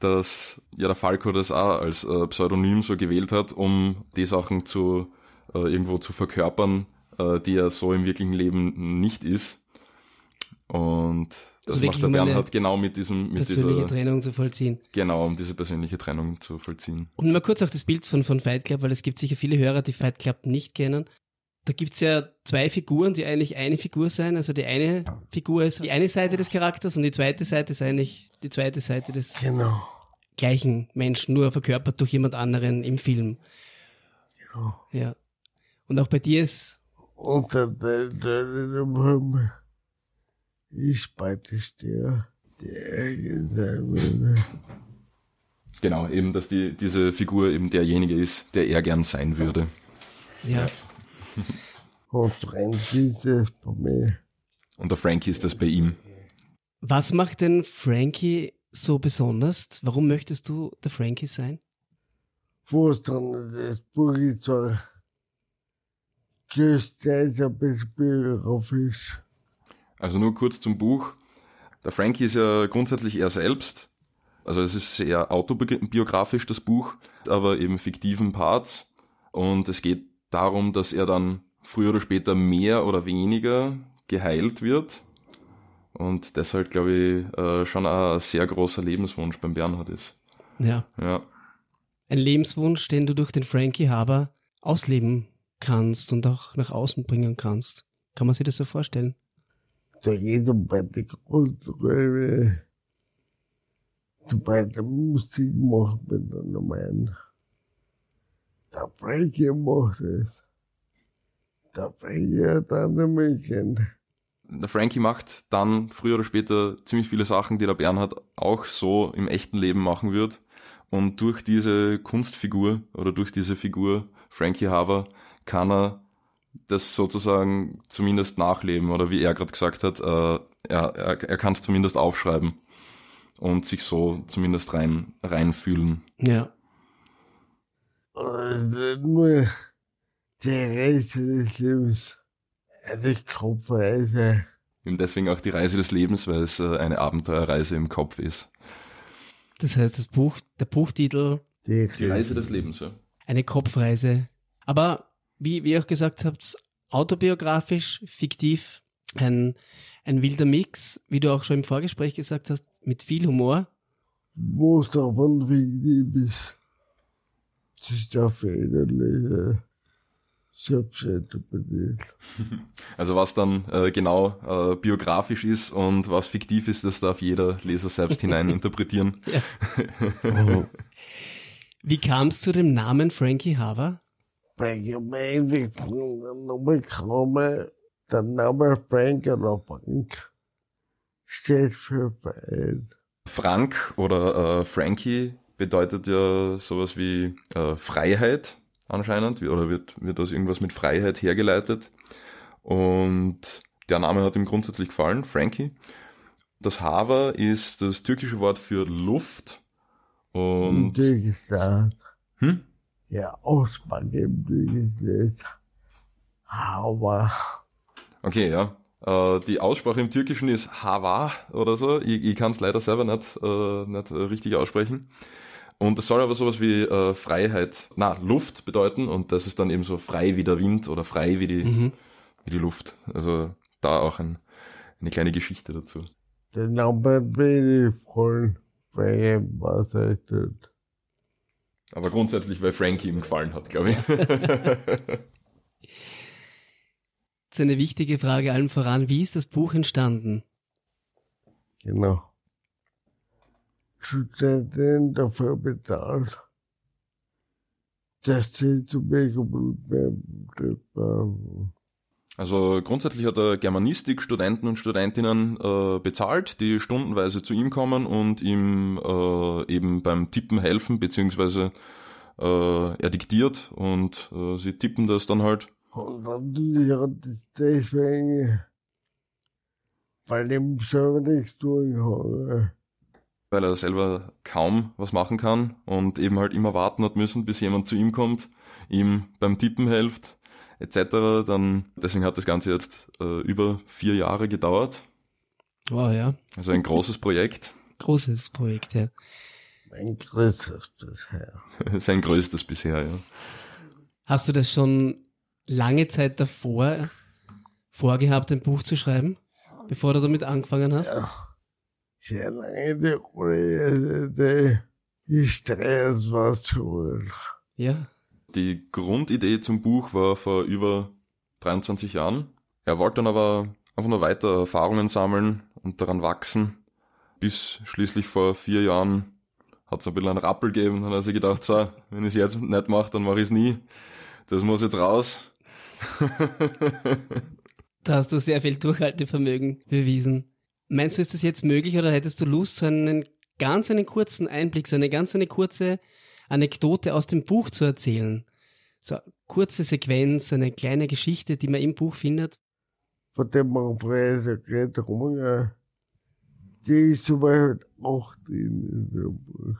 dass ja der Falco das auch als äh, Pseudonym so gewählt hat, um die Sachen zu äh, irgendwo zu verkörpern, äh, die er so im wirklichen Leben nicht ist. Und das Also macht der um Bernhard genau mit diesem, mit Persönliche dieser, Trennung zu vollziehen. genau, um diese persönliche Trennung zu vollziehen. Und mal kurz auf das Bild von, von Fight Club, weil es gibt sicher viele Hörer, die Fight Club nicht kennen. Da gibt's ja zwei Figuren, die eigentlich eine Figur sein. Also die eine Figur ist die eine Seite des Charakters und die zweite Seite ist eigentlich die zweite Seite des Genau. gleichen Menschen, nur verkörpert durch jemand anderen im Film. Genau. Ja. Und auch bei dir ist, Und der Date im Himmel ist beides der, der er sein würde. Genau, eben, dass die, diese Figur eben derjenige ist, der er gern sein würde. ja, Und trennt dieses von mir. Und der Frankie ist das bei ihm. was macht denn Frankie so besonders? Warum möchtest du der Frankie sein? Wo es dann das Buch ist zwar größtenteils ein bisschen biografisch. Also nur kurz zum Buch. Der Frankie ist ja grundsätzlich er selbst. Also es ist sehr autobiografisch, das Buch, aber eben fiktiven Parts. Und es geht darum, dass er dann früher oder später mehr oder weniger geheilt wird. Und deshalb, glaube ich, äh, schon ein sehr großer Lebenswunsch beim Bernhard ist. Ja. Ja. Ein Lebenswunsch, den du durch den Frankie Haber ausleben kannst und auch nach außen bringen kannst. Kann man sich das so vorstellen? Da um beide kulturelle, die beide Musik macht miteinander meinen. Der Frankie macht es. Der Frankie hat andere Mädchen. Der Frankie macht dann früher oder später ziemlich viele Sachen, die der Bernhard auch so im echten Leben machen wird. Und durch diese Kunstfigur oder durch diese Figur Frankie Haver kann er das sozusagen zumindest nachleben oder wie er gerade gesagt hat, äh, er, er, er kann es zumindest aufschreiben und sich so zumindest rein reinfühlen. Ja. Und nur der Rest des Lebens eine Kopfreise. Eben deswegen auch die Reise des Lebens, weil es äh, eine Abenteuerreise im Kopf ist. Das heißt, das Buch, der Buchtitel, Die, Die Reise des Lebens, ja. eine Kopfreise. Aber wie, wie ihr auch gesagt habt, autobiografisch, fiktiv, ein, ein wilder Mix, wie du auch schon im Vorgespräch gesagt hast, mit viel Humor. Wo es davon wichtig ist, sich der Federliche selbstinterpretiert. Also was dann äh, genau äh, biografisch ist und was fiktiv ist, das darf jeder Leser selbst hinein interpretieren. Wie kam es zu dem Namen Frankie Haver? Bei Gemeinde Nummer komme, der Name Frank oder Bank steht für Verein. Frank oder äh, Frankie bedeutet ja sowas wie äh, Freiheit anscheinend, oder wird, wird aus irgendwas mit Freiheit hergeleitet. Und der Name hat ihm grundsätzlich gefallen, Frankie. Das Haver ist das türkische Wort für Luft. Und hm? Ja, Aussprache im Durchgesetzt. Aber okay, ja. Äh, die Aussprache im Türkischen ist Hava oder so. Ich, ich kann es leider selber nicht, äh, nicht richtig aussprechen. Und es soll aber sowas wie äh, Freiheit, na, Luft bedeuten und das ist dann eben so frei wie der Wind oder frei wie die, Mhm. wie die Luft. Also da auch ein, eine kleine Geschichte dazu. Den Namen bin ich voll verheiratet. Aber grundsätzlich, weil Frankie ihm gefallen hat, glaube ich. Jetzt eine wichtige Frage allen voran. Wie ist das Buch entstanden? Genau. Studenten dafür bezahlt, dass sie zu mir geblieben haben. Also grundsätzlich hat er Germanistik Studenten und Studentinnen äh, bezahlt, die stundenweise zu ihm kommen und ihm äh, eben beim Tippen helfen, beziehungsweise äh, er diktiert und äh, sie tippen das dann halt. Es deswegen, weil ich selber nichts tun kann. weil er selber kaum was machen kann und eben halt immer warten hat müssen, bis jemand zu ihm kommt, ihm beim Tippen hilft, etc. Dann, deswegen hat das Ganze jetzt äh, über vier Jahre gedauert. Wow, ja. Also ein großes Projekt. Großes Projekt, ja. Mein größtes bisher. Sein größtes bisher, ja. Hast du das schon lange Zeit davor vorgehabt, ein Buch zu schreiben, bevor du damit angefangen hast? Ja. Sehr lange die Rolle, die Stress war zu. Ja. Die Grundidee zum Buch war vor über 23 Jahren. Er wollte dann aber einfach nur weiter Erfahrungen sammeln und daran wachsen, bis schließlich vor vier Jahren hat es ein bisschen einen Rappel gegeben. Dann hat er sich gedacht, so, wenn ich es jetzt nicht mache, dann mache ich es nie. Das muss jetzt raus. Da hast du sehr viel Durchhaltevermögen bewiesen. Meinst du, ist das jetzt möglich oder hättest du Lust, so einen ganz einen kurzen Einblick, so eine ganz eine kurze Anekdote aus dem Buch zu erzählen? So eine kurze Sequenz, eine kleine Geschichte, die man im Buch findet? Von dem man vorher geht rum, ja. Die ist zum Beispiel auch drin in dem Buch.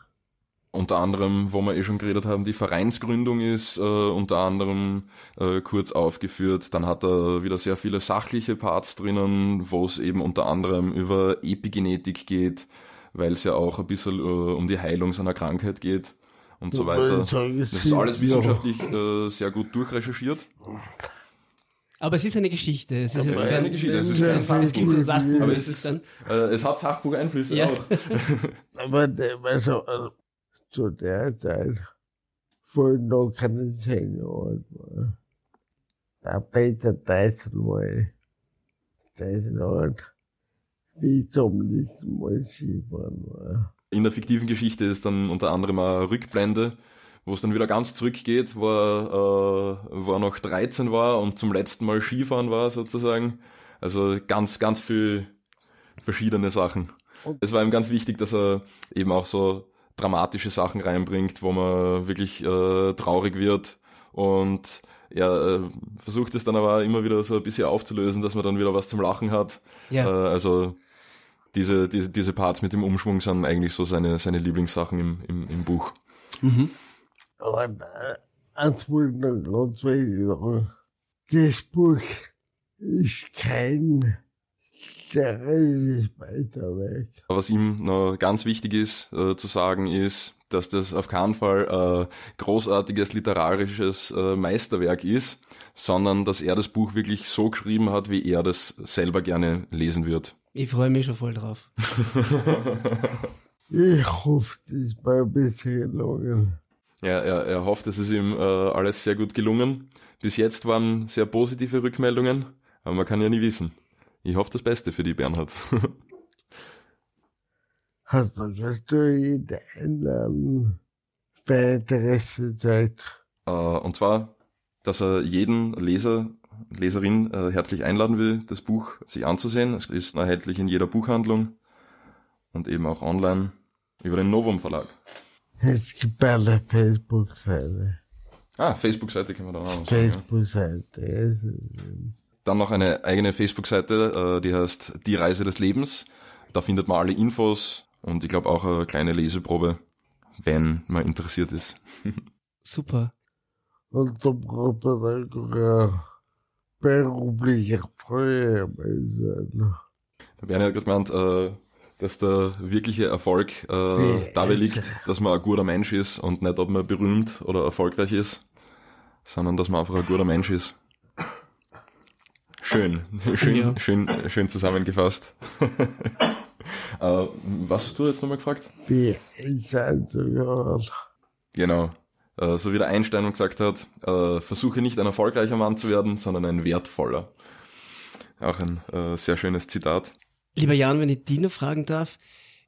Unter anderem, wo wir eh schon geredet haben, die Vereinsgründung ist äh, unter anderem äh, kurz aufgeführt. Dann hat er wieder sehr viele sachliche Parts drinnen, wo es eben unter anderem über Epigenetik geht, weil es ja auch ein bisschen äh, um die Heilung seiner Krankheit geht und so weiter. Das ist alles wissenschaftlich äh, sehr gut durchrecherchiert. Aber es ist eine Geschichte. Es ist Ja, jetzt es ist eine Geschichte, es ist es, kein es gibt so Sachbuch. Sachen, Aber es es ist. Äh, es hat Sachbucheinflüsse Ja. auch. Aber der war so, also, zu der Zeit, wo ich noch keine zehn Jahre alt war, da Peter Dyson war ich, Dyson alt, wie ich zum letzten Mal Skifahren war. In der fiktiven Geschichte ist dann unter anderem eine Rückblende, wo es dann wieder ganz zurückgeht, wo er, äh, wo er noch 13 war und zum letzten Mal Skifahren war sozusagen. Also ganz, ganz viel verschiedene Sachen. Und- Es war ihm ganz wichtig, dass er eben auch so dramatische Sachen reinbringt, wo man wirklich äh, traurig wird und er äh, versucht es dann aber immer wieder so ein bisschen aufzulösen, dass man dann wieder was zum Lachen hat. Ja. Äh, also diese, diese, diese Parts mit dem Umschwung sind eigentlich so seine, seine Lieblingssachen im, im, im Buch. Mhm. Sagen, das Buch ist kein Was ihm noch ganz wichtig ist äh, zu sagen ist, dass das auf keinen Fall äh, großartiges literarisches äh, Meisterwerk ist, sondern dass er das Buch wirklich so geschrieben hat, wie er das selber gerne lesen wird. Ich freue mich schon voll drauf. Ich hoffe, das war ein bisschen gelungen. Ja, er, er hofft, es ist ihm äh, alles sehr gut gelungen. Bis jetzt waren sehr positive Rückmeldungen, aber man kann ja nie wissen. Ich hoffe das Beste für die Bernhard. Hast du, kannst du ihn einladen für Interesse Zeit? Äh, und zwar, dass er jeden Leser, Leserin äh, herzlich einladen will, das Buch sich anzusehen. Es ist erhältlich in jeder Buchhandlung und eben auch online über den Novum Verlag. Es gibt eine Facebook-Seite. Ah, Facebook-Seite können wir dann auch noch. Facebook-Seite. Dann noch eine eigene Facebook-Seite, äh, die heißt Die Reise des Lebens. Da findet man alle Infos und ich glaube auch eine kleine Leseprobe, wenn man interessiert ist. Super. Und dann auch beruflich Feuerwehr Der Bernie hat gerade gemeint, äh, dass der wirkliche Erfolg äh, dabei liegt, dass man ein guter Mensch ist und nicht, ob man berühmt oder erfolgreich ist, sondern dass man einfach ein guter Mensch ist. Schön, schön, Ja. schön, schön zusammengefasst. äh, was hast du jetzt nochmal gefragt? Wie ich Genau. Äh, so wie der Einstein gesagt hat, äh, versuche nicht ein erfolgreicher Mann zu werden, sondern ein wertvoller. Auch ein äh, sehr schönes Zitat. Lieber Jan, wenn ich dich noch fragen darf,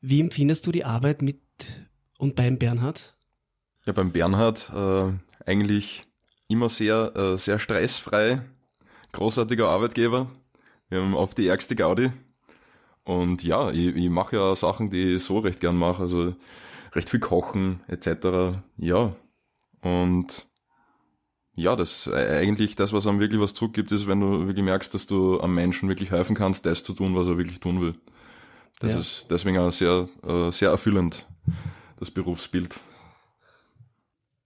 wie empfindest du die Arbeit mit und beim Bernhard? Ja, beim Bernhard eigentlich immer sehr, sehr stressfrei, großartiger Arbeitgeber. Wir haben oft die ärgste Gaudi. Und ja, ich, ich mache ja Sachen, die ich so recht gern mache, also recht viel kochen etc. Ja. Und ja, das äh, eigentlich das, was einem wirklich was zurückgibt, ist, wenn du wirklich merkst, dass du am Menschen wirklich helfen kannst, das zu tun, was er wirklich tun will. Das Ja. ist deswegen auch sehr, äh, sehr erfüllend, das Berufsbild.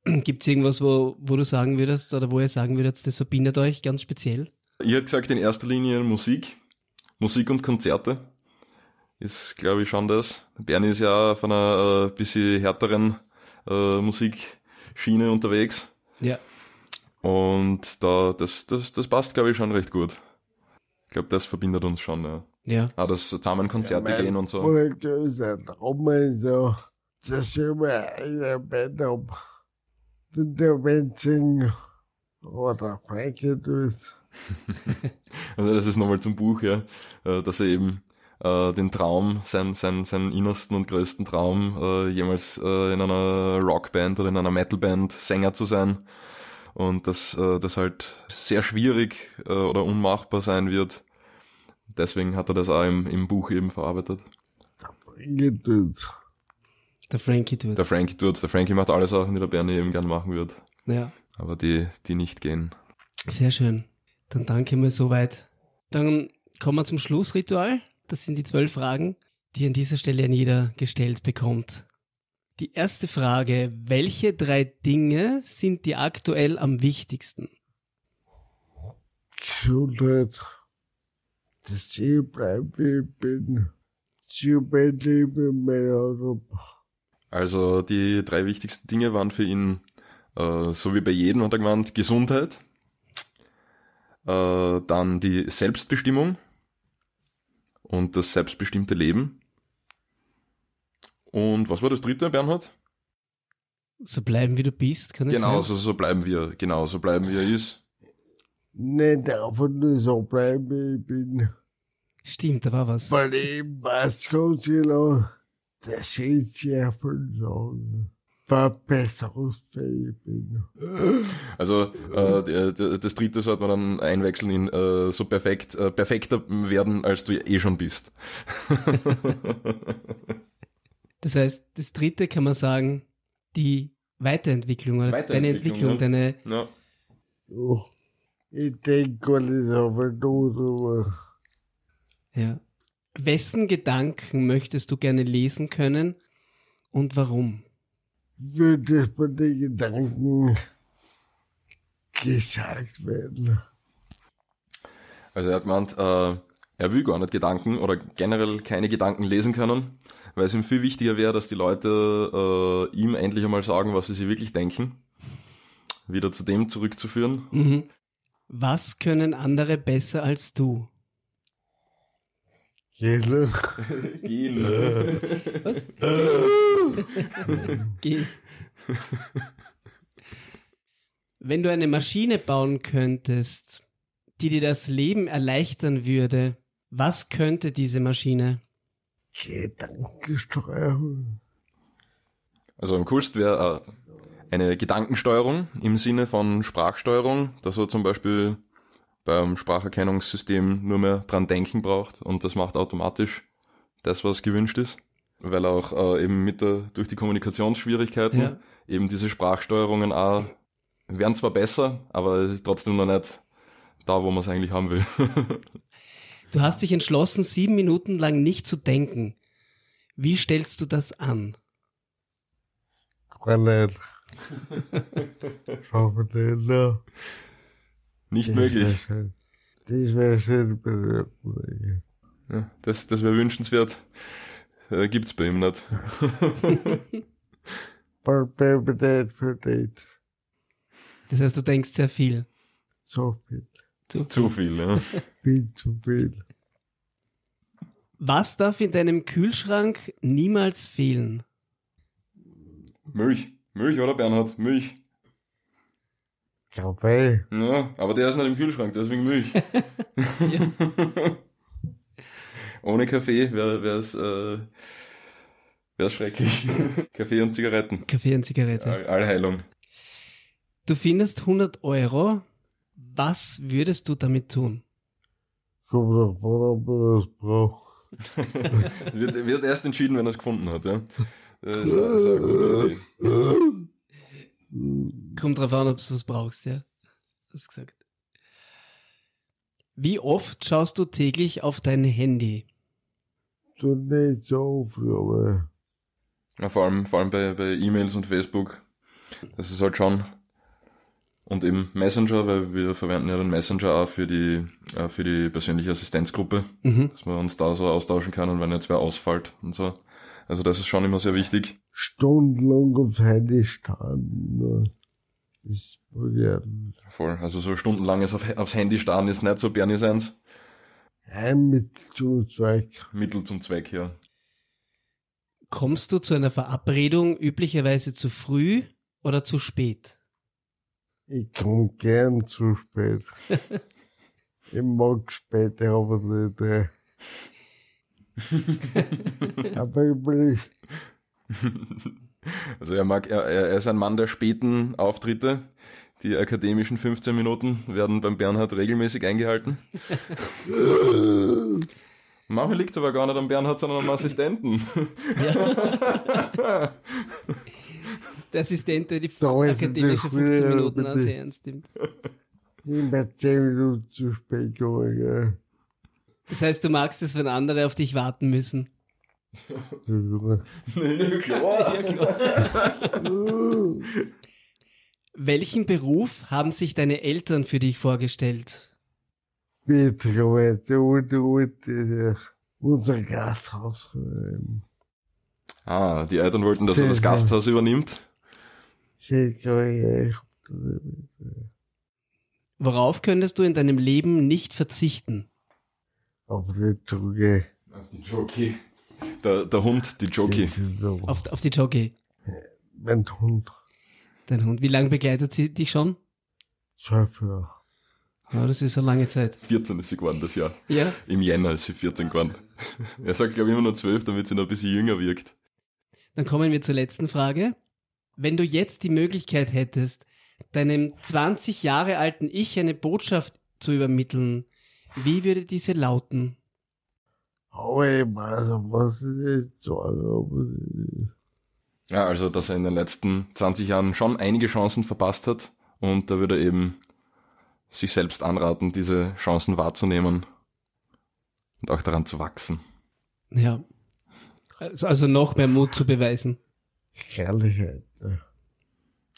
Gibt es irgendwas, wo, wo du sagen würdest oder wo ihr sagen würdet, das verbindet euch ganz speziell? Ich hätte gesagt, in erster Linie Musik. Musik und Konzerte ist, glaube ich, schon das. Bernie ist ja auf einer äh, bisschen härteren äh, Musikschiene unterwegs. Ja. Und da, das, das, das passt, glaube ich, schon recht gut. Ich glaube, das verbindet uns schon, ja. Ja. Auch das zusammen Konzerte gehen und so. Traum ist immer eine Band. Der Menschen oder Frankie tust. Also das ist nochmal zum Buch, ja, äh, dass er eben äh, den Traum, sein, sein, seinen innersten und größten Traum, äh, jemals äh, in einer Rockband oder in einer Metalband Sänger zu sein und dass äh, das halt sehr schwierig äh, oder unmachbar sein wird. Deswegen hat er das auch im, im Buch eben verarbeitet. Der Frankie tut. Der Frankie tut, der Frankie macht alle Sachen, die der Bernie eben gern machen wird, ja. aber die, die nicht gehen. Sehr schön. Dann danke mal soweit. Dann kommen wir zum Schlussritual. Das sind die zwölf Fragen, die an dieser Stelle an jeder gestellt bekommt. Die erste Frage, welche drei Dinge sind dir aktuell am wichtigsten? Gesundheit. Dass ich bleibe, wie ich bin. Mein Leben Europa. Also die drei wichtigsten Dinge waren für ihn, äh, so wie bei jedem hat er gemeint, Gesundheit, äh, dann die Selbstbestimmung und das selbstbestimmte Leben. Und was war das dritte, Bernhard? So bleiben wie du bist, kann Genau, sein? so, so bleiben wir, genau, so bleiben wie er ist. Nicht einfach nur so bleiben, wie ich bin. Stimmt, da war was. Weil ich weiß ganz genau, dass ich sehr viel sagen. Verbesserungsfähig bin. Also äh, der- das dritte sollte man dann einwechseln in äh, so perfekt, äh, perfekter werden, als du eh schon bist. Das heißt, das dritte kann man sagen, die Weiterentwicklung oder deine Weiterentwicklung, Entwicklung, ja. deine, ja. Ja. Ich denke gar nicht so viel drüber. ja. Wessen Gedanken möchtest du gerne lesen können und warum? Würde es bei den Gedanken gesagt werden. Also er hat gemeint, äh, er will gar nicht Gedanken oder generell keine Gedanken lesen können, weil es ihm viel wichtiger wäre, dass die Leute äh, ihm endlich einmal sagen, was sie sich wirklich denken. Wieder zu dem zurückzuführen. Mhm. Was können andere besser als du? Gehen. Gehen. Was? Geh. Wenn du eine Maschine bauen könntest, die dir das Leben erleichtern würde, was könnte diese Maschine? Gedankensteuerung. Also am coolsten wäre äh, eine Gedankensteuerung im Sinne von Sprachsteuerung, dass er zum Beispiel beim Spracherkennungssystem nur mehr dran denken braucht und das macht automatisch das, was gewünscht ist. Weil auch äh, eben mit der, durch die Kommunikationsschwierigkeiten Ja. eben diese Sprachsteuerungen auch werden zwar besser, aber trotzdem noch nicht da, wo man es eigentlich haben will. Du hast dich entschlossen, sieben Minuten lang nicht zu denken. Wie stellst du das an? Nicht. Möglich. Das wäre schön. Ja, das das wäre wünschenswert. Äh, gibt's bei ihm nicht. Das heißt, du denkst sehr viel. So viel. Zu Zu viel, ja. Viel zu viel. Was darf in deinem Kühlschrank niemals fehlen? Milch. Milch, oder Bernhard? Milch. Kaffee. Ja, aber der ist nicht im Kühlschrank, deswegen Milch. Ohne Kaffee wäre es äh, wär's schrecklich. Kaffee und Zigaretten. Kaffee und Zigarette. All, Allheilung. Du findest 100 Euro. Was würdest du damit tun? Kommt davon, braucht. wird, wird erst entschieden, wenn er es gefunden hat, ja. Das ist, das ist eine gute Idee. Kommt drauf an, ob du es brauchst, ja. Hast gesagt. Wie oft schaust du täglich auf dein Handy? Du nicht so viel, aber Ja, vor allem, vor allem bei, bei E-Mails und Facebook. Das ist halt schon. Und eben Messenger, weil wir verwenden ja den Messenger auch für die, äh, für die persönliche Assistenzgruppe, Mhm. dass man uns da so austauschen kann und wenn jetzt wer ausfällt und so. Also das ist schon immer sehr wichtig. stundenlang aufs Handy standen. Ist modern. Voll. Also so stundenlanges auf, aufs Handy starren ist nicht so Bernie seins. Ein Mittel zum Zweck. Mittel zum Zweck, ja. Kommst du zu einer Verabredung üblicherweise zu früh oder zu spät? Ich komm gern zu spät. ich mag nicht. äh. aber ich bin Also er mag, er, er ist ein Mann der späten Auftritte. Die akademischen 15 Minuten werden beim Bernhard regelmäßig eingehalten. Manchmal liegt es aber gar nicht am Bernhard, sondern am Assistenten. Der Assistent, der die Da ist akademische der 15 früher, Minuten auch sehr ernst nimmt. immer 10 Minuten zu spät gekommen. Gell. Das heißt, du magst es, wenn andere auf dich warten müssen. Welchen Beruf haben sich deine Eltern für dich vorgestellt? Und und äh, unser Gasthaus. ähm, Ah, die Eltern wollten, dass er das Gasthaus übernimmt. Worauf könntest du in deinem Leben nicht verzichten? Auf die Droge. Auf die Jockey. Der, der Hund, die Jockey. So. Auf, auf die Jockey, Mein Hund. dein Hund. Wie lange begleitet sie dich schon? Zwölf Jahre. Ja, das ist eine lange Zeit. 14 ist sie geworden das Jahr. Ja? Im Jänner ist sie 14 geworden. Er sagt, glaube ich, immer nur 12, damit sie noch ein bisschen jünger wirkt. Dann kommen wir zur letzten Frage. Wenn du jetzt die Möglichkeit hättest, deinem 20 Jahre alten Ich eine Botschaft zu übermitteln, wie würde diese lauten? Nicht aber Ja, also, dass er in den letzten 20 Jahren schon einige Chancen verpasst hat und da würde er eben sich selbst anraten, diese Chancen wahrzunehmen und auch daran zu wachsen. Ja. Also, also noch mehr Mut zu beweisen. Herrlichkeit. Ne?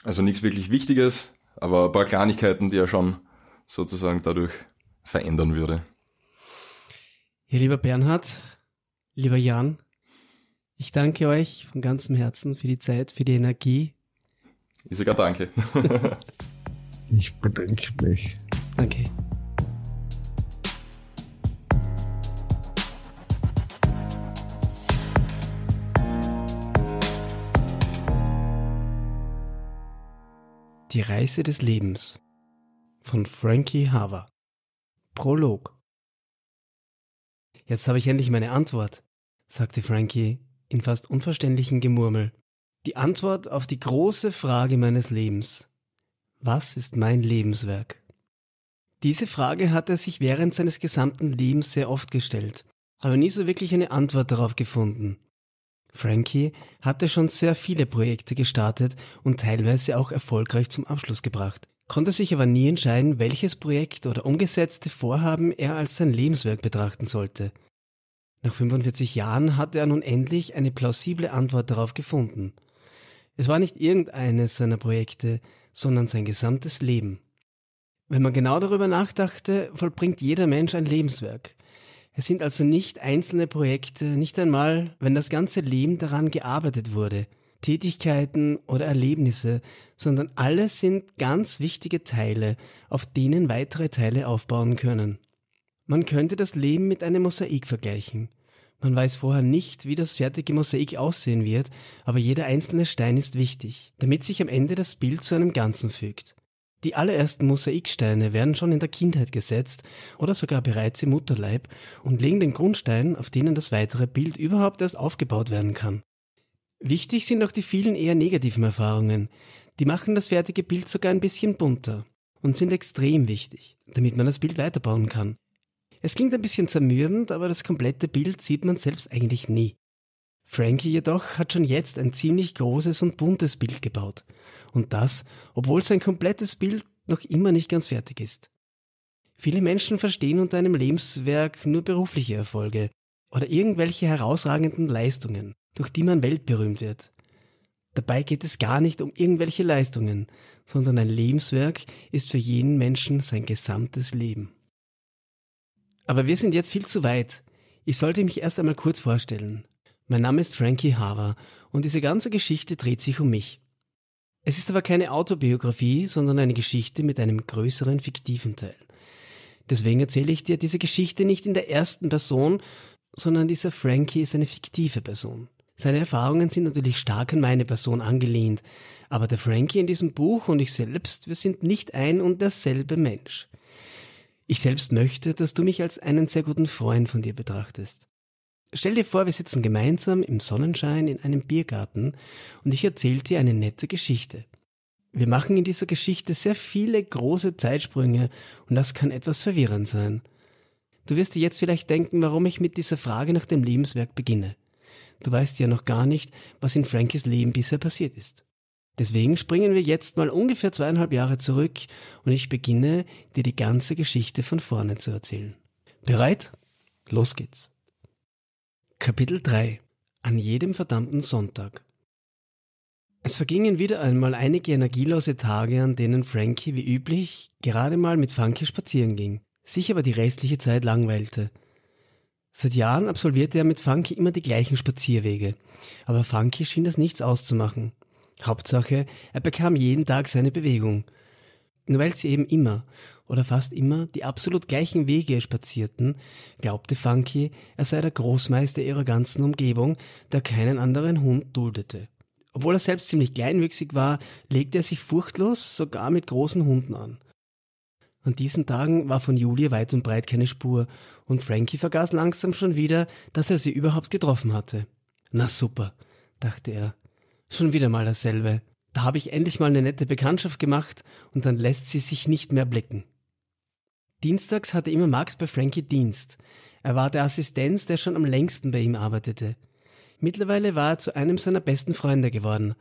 Also nichts wirklich Wichtiges, aber ein paar Kleinigkeiten, die er schon sozusagen dadurch verändern würde. Ja, lieber Bernhard, lieber Jan, ich danke euch von ganzem Herzen für die Zeit, für die Energie. Ich sogar danke. Ich bedanke mich. Danke. Die Reise des Lebens von Frankie Haver. Prolog. Jetzt habe ich endlich meine Antwort, sagte Frankie in fast unverständlichem Gemurmel. Die Antwort auf die große Frage meines Lebens. Was ist mein Lebenswerk? Diese Frage hat er sich während seines gesamten Lebens sehr oft gestellt, aber nie so wirklich eine Antwort darauf gefunden. Frankie hatte schon sehr viele Projekte gestartet und teilweise auch erfolgreich zum Abschluss gebracht, konnte sich aber nie entscheiden, welches Projekt oder umgesetzte Vorhaben er als sein Lebenswerk betrachten sollte. Nach 45 Jahren hatte er nun endlich eine plausible Antwort darauf gefunden. Es war nicht irgendeines seiner Projekte, sondern sein gesamtes Leben. Wenn man genau darüber nachdachte, vollbringt jeder Mensch ein Lebenswerk. Es sind also nicht einzelne Projekte, nicht einmal, wenn das ganze Leben daran gearbeitet wurde, Tätigkeiten oder Erlebnisse, sondern alles sind ganz wichtige Teile, auf denen weitere Teile aufbauen können. Man könnte das Leben mit einem Mosaik vergleichen. Man weiß vorher nicht, wie das fertige Mosaik aussehen wird, aber jeder einzelne Stein ist wichtig, damit sich am Ende das Bild zu einem Ganzen fügt. Die allerersten Mosaiksteine werden schon in der Kindheit gesetzt oder sogar bereits im Mutterleib und legen den Grundstein, auf denen das weitere Bild überhaupt erst aufgebaut werden kann. Wichtig sind auch die vielen eher negativen Erfahrungen. Die machen das fertige Bild sogar ein bisschen bunter und sind extrem wichtig, damit man das Bild weiterbauen kann. Es klingt ein bisschen zermürbend, aber das komplette Bild sieht man selbst eigentlich nie. Frankie jedoch hat schon jetzt ein ziemlich großes und buntes Bild gebaut. Und das, obwohl sein komplettes Bild noch immer nicht ganz fertig ist. Viele Menschen verstehen unter einem Lebenswerk nur berufliche Erfolge oder irgendwelche herausragenden Leistungen, durch die man weltberühmt wird. Dabei geht es gar nicht um irgendwelche Leistungen, sondern ein Lebenswerk ist für jeden Menschen sein gesamtes Leben. Aber wir sind jetzt viel zu weit. Ich sollte mich erst einmal kurz vorstellen. Mein Name ist Frankie Haver und diese ganze Geschichte dreht sich um mich. Es ist aber keine Autobiografie, sondern eine Geschichte mit einem größeren fiktiven Teil. Deswegen erzähle ich dir diese Geschichte nicht in der ersten Person, sondern dieser Frankie ist eine fiktive Person. Seine Erfahrungen sind natürlich stark an meine Person angelehnt, aber der Frankie in diesem Buch und ich selbst, wir sind nicht ein und derselbe Mensch. Ich selbst möchte, dass du mich als einen sehr guten Freund von dir betrachtest. Stell dir vor, wir sitzen gemeinsam im Sonnenschein in einem Biergarten und ich erzähle dir eine nette Geschichte. Wir machen in dieser Geschichte sehr viele große Zeitsprünge und das kann etwas verwirrend sein. Du wirst dir jetzt vielleicht denken, warum ich mit dieser Frage nach dem Lebenswerk beginne. Du weißt ja noch gar nicht, was in Frankies Leben bisher passiert ist. Deswegen springen wir jetzt mal ungefähr zweieinhalb Jahre zurück und ich beginne, dir die ganze Geschichte von vorne zu erzählen. Bereit? Los geht's. Kapitel 3 An jedem verdammten Sonntag Es vergingen wieder einmal einige energielose Tage, an denen Frankie wie üblich gerade mal mit Funky spazieren ging, sich aber die restliche Zeit langweilte – Seit Jahren absolvierte er mit Funky immer die gleichen Spazierwege, aber Funky schien das nichts auszumachen. Hauptsache, er bekam jeden Tag seine Bewegung. Nur weil sie eben immer oder fast immer die absolut gleichen Wege spazierten, glaubte Funky, er sei der Großmeister ihrer ganzen Umgebung, der keinen anderen Hund duldete. Obwohl er selbst ziemlich kleinwüchsig war, legte er sich furchtlos sogar mit großen Hunden an. An diesen Tagen war von Julie weit und breit keine Spur, und Frankie vergaß langsam schon wieder, dass er sie überhaupt getroffen hatte. Na super, dachte er. Schon wieder mal dasselbe. Da habe ich endlich mal eine nette Bekanntschaft gemacht, und dann lässt sie sich nicht mehr blicken. Dienstags hatte immer Max bei Frankie Dienst. Er war der Assistenz, der schon am längsten bei ihm arbeitete. Mittlerweile war er zu einem seiner besten Freunde geworden.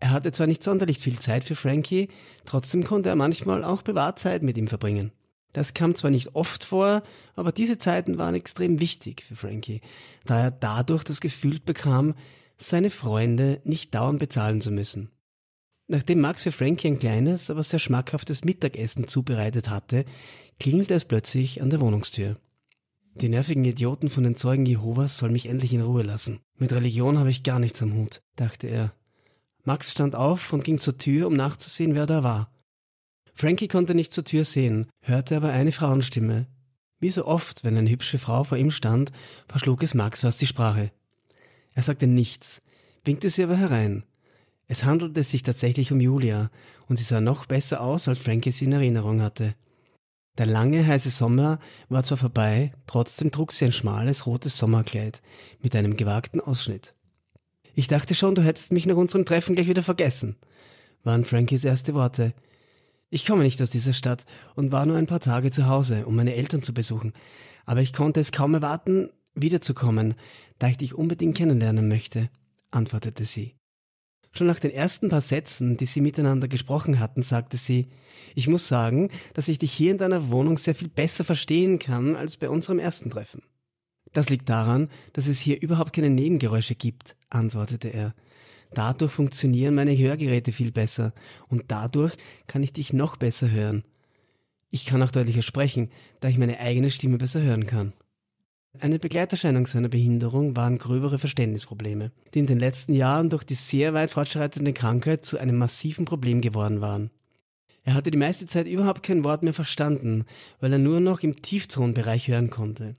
Er hatte zwar nicht sonderlich viel Zeit für Frankie, trotzdem konnte er manchmal auch Privatzeit mit ihm verbringen. Das kam zwar nicht oft vor, aber diese Zeiten waren extrem wichtig für Frankie, da er dadurch das Gefühl bekam, seine Freunde nicht dauernd bezahlen zu müssen. Nachdem Max für Frankie ein kleines, aber sehr schmackhaftes Mittagessen zubereitet hatte, klingelte es plötzlich an der Wohnungstür. Die nervigen Idioten von den Zeugen Jehovas sollen mich endlich in Ruhe lassen. Mit Religion habe ich gar nichts am Hut, dachte er Max stand auf und ging zur Tür, um nachzusehen, wer da war. Frankie konnte nicht zur Tür sehen, hörte aber eine Frauenstimme. Wie so oft, wenn eine hübsche Frau vor ihm stand, verschlug es Max fast die Sprache. Er sagte nichts, winkte sie aber herein. Es handelte sich tatsächlich um Julia, und sie sah noch besser aus, als Frankie sie in Erinnerung hatte. Der lange, heiße Sommer war zwar vorbei, trotzdem trug sie ein schmales, rotes Sommerkleid mit einem gewagten Ausschnitt. Ich dachte schon, du hättest mich nach unserem Treffen gleich wieder vergessen, waren Frankies erste Worte. Ich komme nicht aus dieser Stadt und war nur ein paar Tage zu Hause, um meine Eltern zu besuchen, aber ich konnte es kaum erwarten, wiederzukommen, da ich dich unbedingt kennenlernen möchte, antwortete sie. Schon nach den ersten paar Sätzen, die sie miteinander gesprochen hatten, sagte sie, ich muss sagen, dass ich dich hier in deiner Wohnung sehr viel besser verstehen kann als bei unserem ersten Treffen. Das liegt daran, dass es hier überhaupt keine Nebengeräusche gibt, antwortete er. Dadurch funktionieren meine Hörgeräte viel besser und dadurch kann ich dich noch besser hören. Ich kann auch deutlicher sprechen, da ich meine eigene Stimme besser hören kann. Eine Begleiterscheinung seiner Behinderung waren gröbere Verständnisprobleme, die in den letzten Jahren durch die sehr weit fortschreitende Krankheit zu einem massiven Problem geworden waren. Er hatte die meiste Zeit überhaupt kein Wort mehr verstanden, weil er nur noch im Tieftonbereich hören konnte.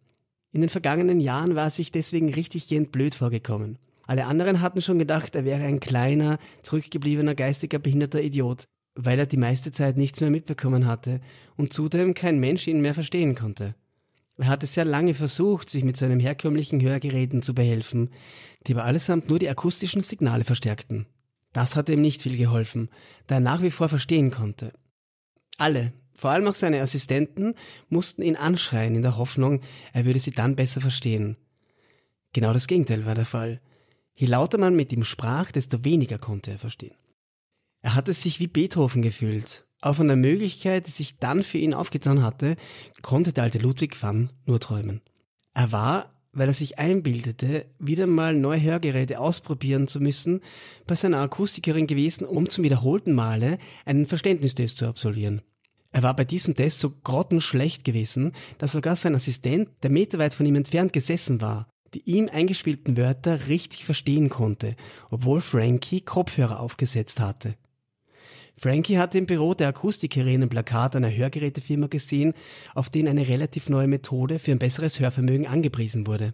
In den vergangenen Jahren war er sich deswegen richtig gehend blöd vorgekommen. Alle anderen hatten schon gedacht, er wäre ein kleiner, zurückgebliebener, geistiger, behinderter Idiot, weil er die meiste Zeit nichts mehr mitbekommen hatte und zudem kein Mensch ihn mehr verstehen konnte. Er hatte sehr lange versucht, sich mit seinen herkömmlichen Hörgeräten zu behelfen, die aber allesamt nur die akustischen Signale verstärkten. Das hatte ihm nicht viel geholfen, da er nach wie vor verstehen konnte. Alle, vor allem auch seine Assistenten, mussten ihn anschreien in der Hoffnung, er würde sie dann besser verstehen. Genau das Gegenteil war der Fall. Je lauter man mit ihm sprach, desto weniger konnte er verstehen. Er hatte sich wie Beethoven gefühlt. Auch von der Möglichkeit, die sich dann für ihn aufgetan hatte, konnte der alte Ludwig van nur träumen. Er war weil er sich einbildete, wieder mal neue Hörgeräte ausprobieren zu müssen, bei seiner Akustikerin gewesen, um zum wiederholten Male einen Verständnistest zu absolvieren. Er war bei diesem Test so grottenschlecht gewesen, dass sogar sein Assistent, der meterweit von ihm entfernt gesessen war, die ihm eingespielten Wörter richtig verstehen konnte, obwohl Frankie Kopfhörer aufgesetzt hatte. Frankie hatte im Büro der Akustikerin ein Plakat einer Hörgerätefirma gesehen, auf dem eine relativ neue Methode für ein besseres Hörvermögen angepriesen wurde.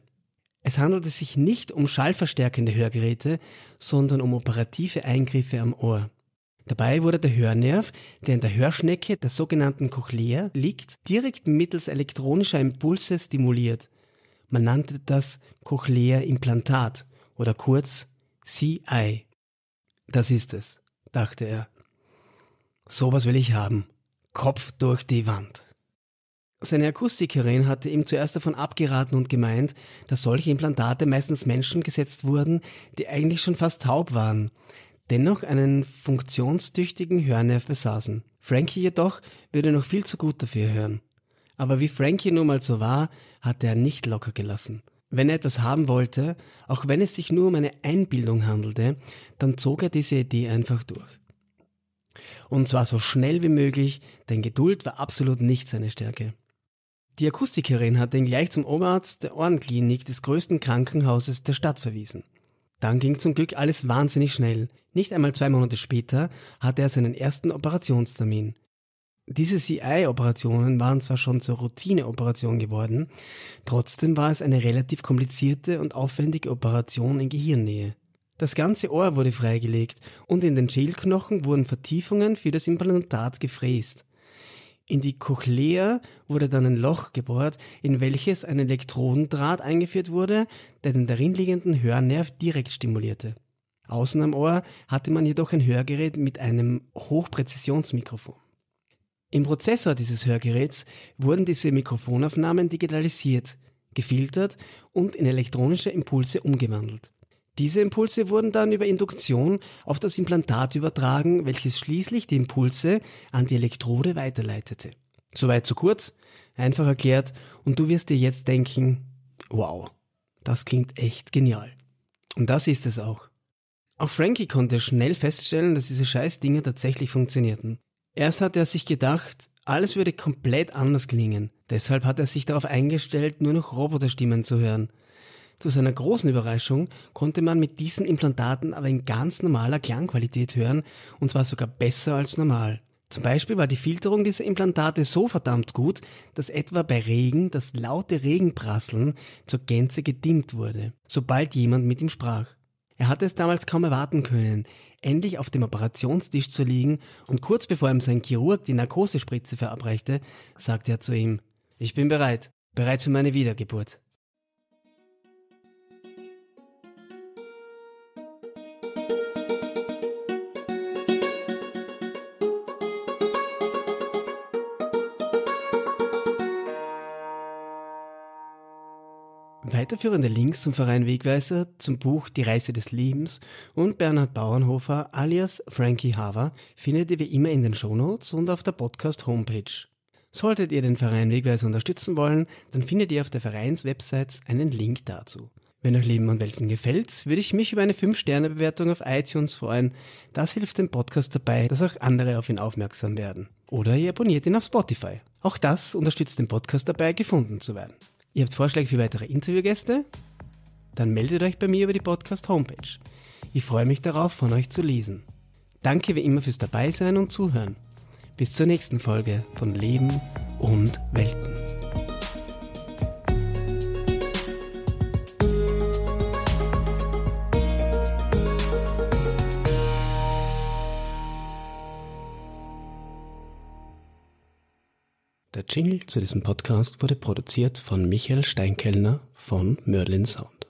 Es handelte sich nicht um schallverstärkende Hörgeräte, sondern um operative Eingriffe am Ohr. Dabei wurde der Hörnerv, der in der Hörschnecke der sogenannten Cochlea liegt, direkt mittels elektronischer Impulse stimuliert. Man nannte das Cochlea-Implantat oder kurz CI. Das ist es, dachte er. Sowas will ich haben. Kopf durch die Wand. Seine Akustikerin hatte ihm zuerst davon abgeraten und gemeint, dass solche Implantate meistens Menschen gesetzt wurden, die eigentlich schon fast taub waren, dennoch einen funktionstüchtigen Hörnerv besaßen. Frankie jedoch würde noch viel zu gut dafür hören. Aber wie Frankie nun mal so war, hatte er nicht locker gelassen. Wenn er etwas haben wollte, auch wenn es sich nur um eine Einbildung handelte, dann zog er diese Idee einfach durch. Und zwar so schnell wie möglich, denn Geduld war absolut nicht seine Stärke. Die Akustikerin hatte ihn gleich zum Oberarzt der Ohrenklinik des größten Krankenhauses der Stadt verwiesen. Dann ging zum Glück alles wahnsinnig schnell. Nicht einmal zwei Monate später hatte er seinen ersten Operationstermin. Diese CI-Operationen waren zwar schon zur Routineoperation geworden, trotzdem war es eine relativ komplizierte und aufwendige Operation in Gehirnnähe. Das ganze Ohr wurde freigelegt und in den Schälknochen wurden Vertiefungen für das Implantat gefräst. In die Cochlea wurde dann ein Loch gebohrt, in welches ein Elektrodendraht eingeführt wurde, der den darin liegenden Hörnerv direkt stimulierte. Außen am Ohr hatte man jedoch ein Hörgerät mit einem Hochpräzisionsmikrofon. Im Prozessor dieses Hörgeräts wurden diese Mikrofonaufnahmen digitalisiert, gefiltert und in elektronische Impulse umgewandelt. Diese Impulse wurden dann über Induktion auf das Implantat übertragen, welches schließlich die Impulse an die Elektrode weiterleitete. Soweit so kurz, einfach erklärt, und du wirst dir jetzt denken, wow, das klingt echt genial. Und das ist es auch. Auch Frankie konnte schnell feststellen, dass diese scheiß Dinge tatsächlich funktionierten. Erst hatte er sich gedacht, alles würde komplett anders klingen. Deshalb hat er sich darauf eingestellt, nur noch Roboterstimmen zu hören. Zu seiner großen Überraschung konnte man mit diesen Implantaten aber in ganz normaler Klangqualität hören, und zwar sogar besser als normal. Zum Beispiel war die Filterung dieser Implantate so verdammt gut, dass etwa bei Regen das laute Regenprasseln zur Gänze gedimmt wurde, sobald jemand mit ihm sprach. Er hatte es damals kaum erwarten können, endlich auf dem Operationstisch zu liegen, und kurz bevor ihm sein Chirurg die Narkosespritze verabreichte, sagte er zu ihm, ich bin bereit, bereit für meine Wiedergeburt. Weiterführende Links zum Verein Wegweiser, zum Buch Die Reise des Lebens und Bernhard Bauernhofer alias Frankie Haver findet ihr wie immer in den Shownotes und auf der Podcast-Homepage. Solltet ihr den Verein Wegweiser unterstützen wollen, dann findet ihr auf der Vereinswebsite einen Link dazu. Wenn euch Leben und Welten gefällt, würde ich mich über eine 5-Sterne-Bewertung auf iTunes freuen. Das hilft dem Podcast dabei, dass auch andere auf ihn aufmerksam werden. Oder ihr abonniert ihn auf Spotify. Auch das unterstützt den Podcast dabei, gefunden zu werden. Ihr habt Vorschläge für weitere Interviewgäste? Dann meldet euch bei mir über die Podcast-Homepage. Ich freue mich darauf, von euch zu lesen. Danke wie immer fürs Dabeisein und Zuhören. Bis zur nächsten Folge von Leben und Welten. Der Jingle zu diesem Podcast wurde produziert von Michael Steinkellner von Merlin Sound.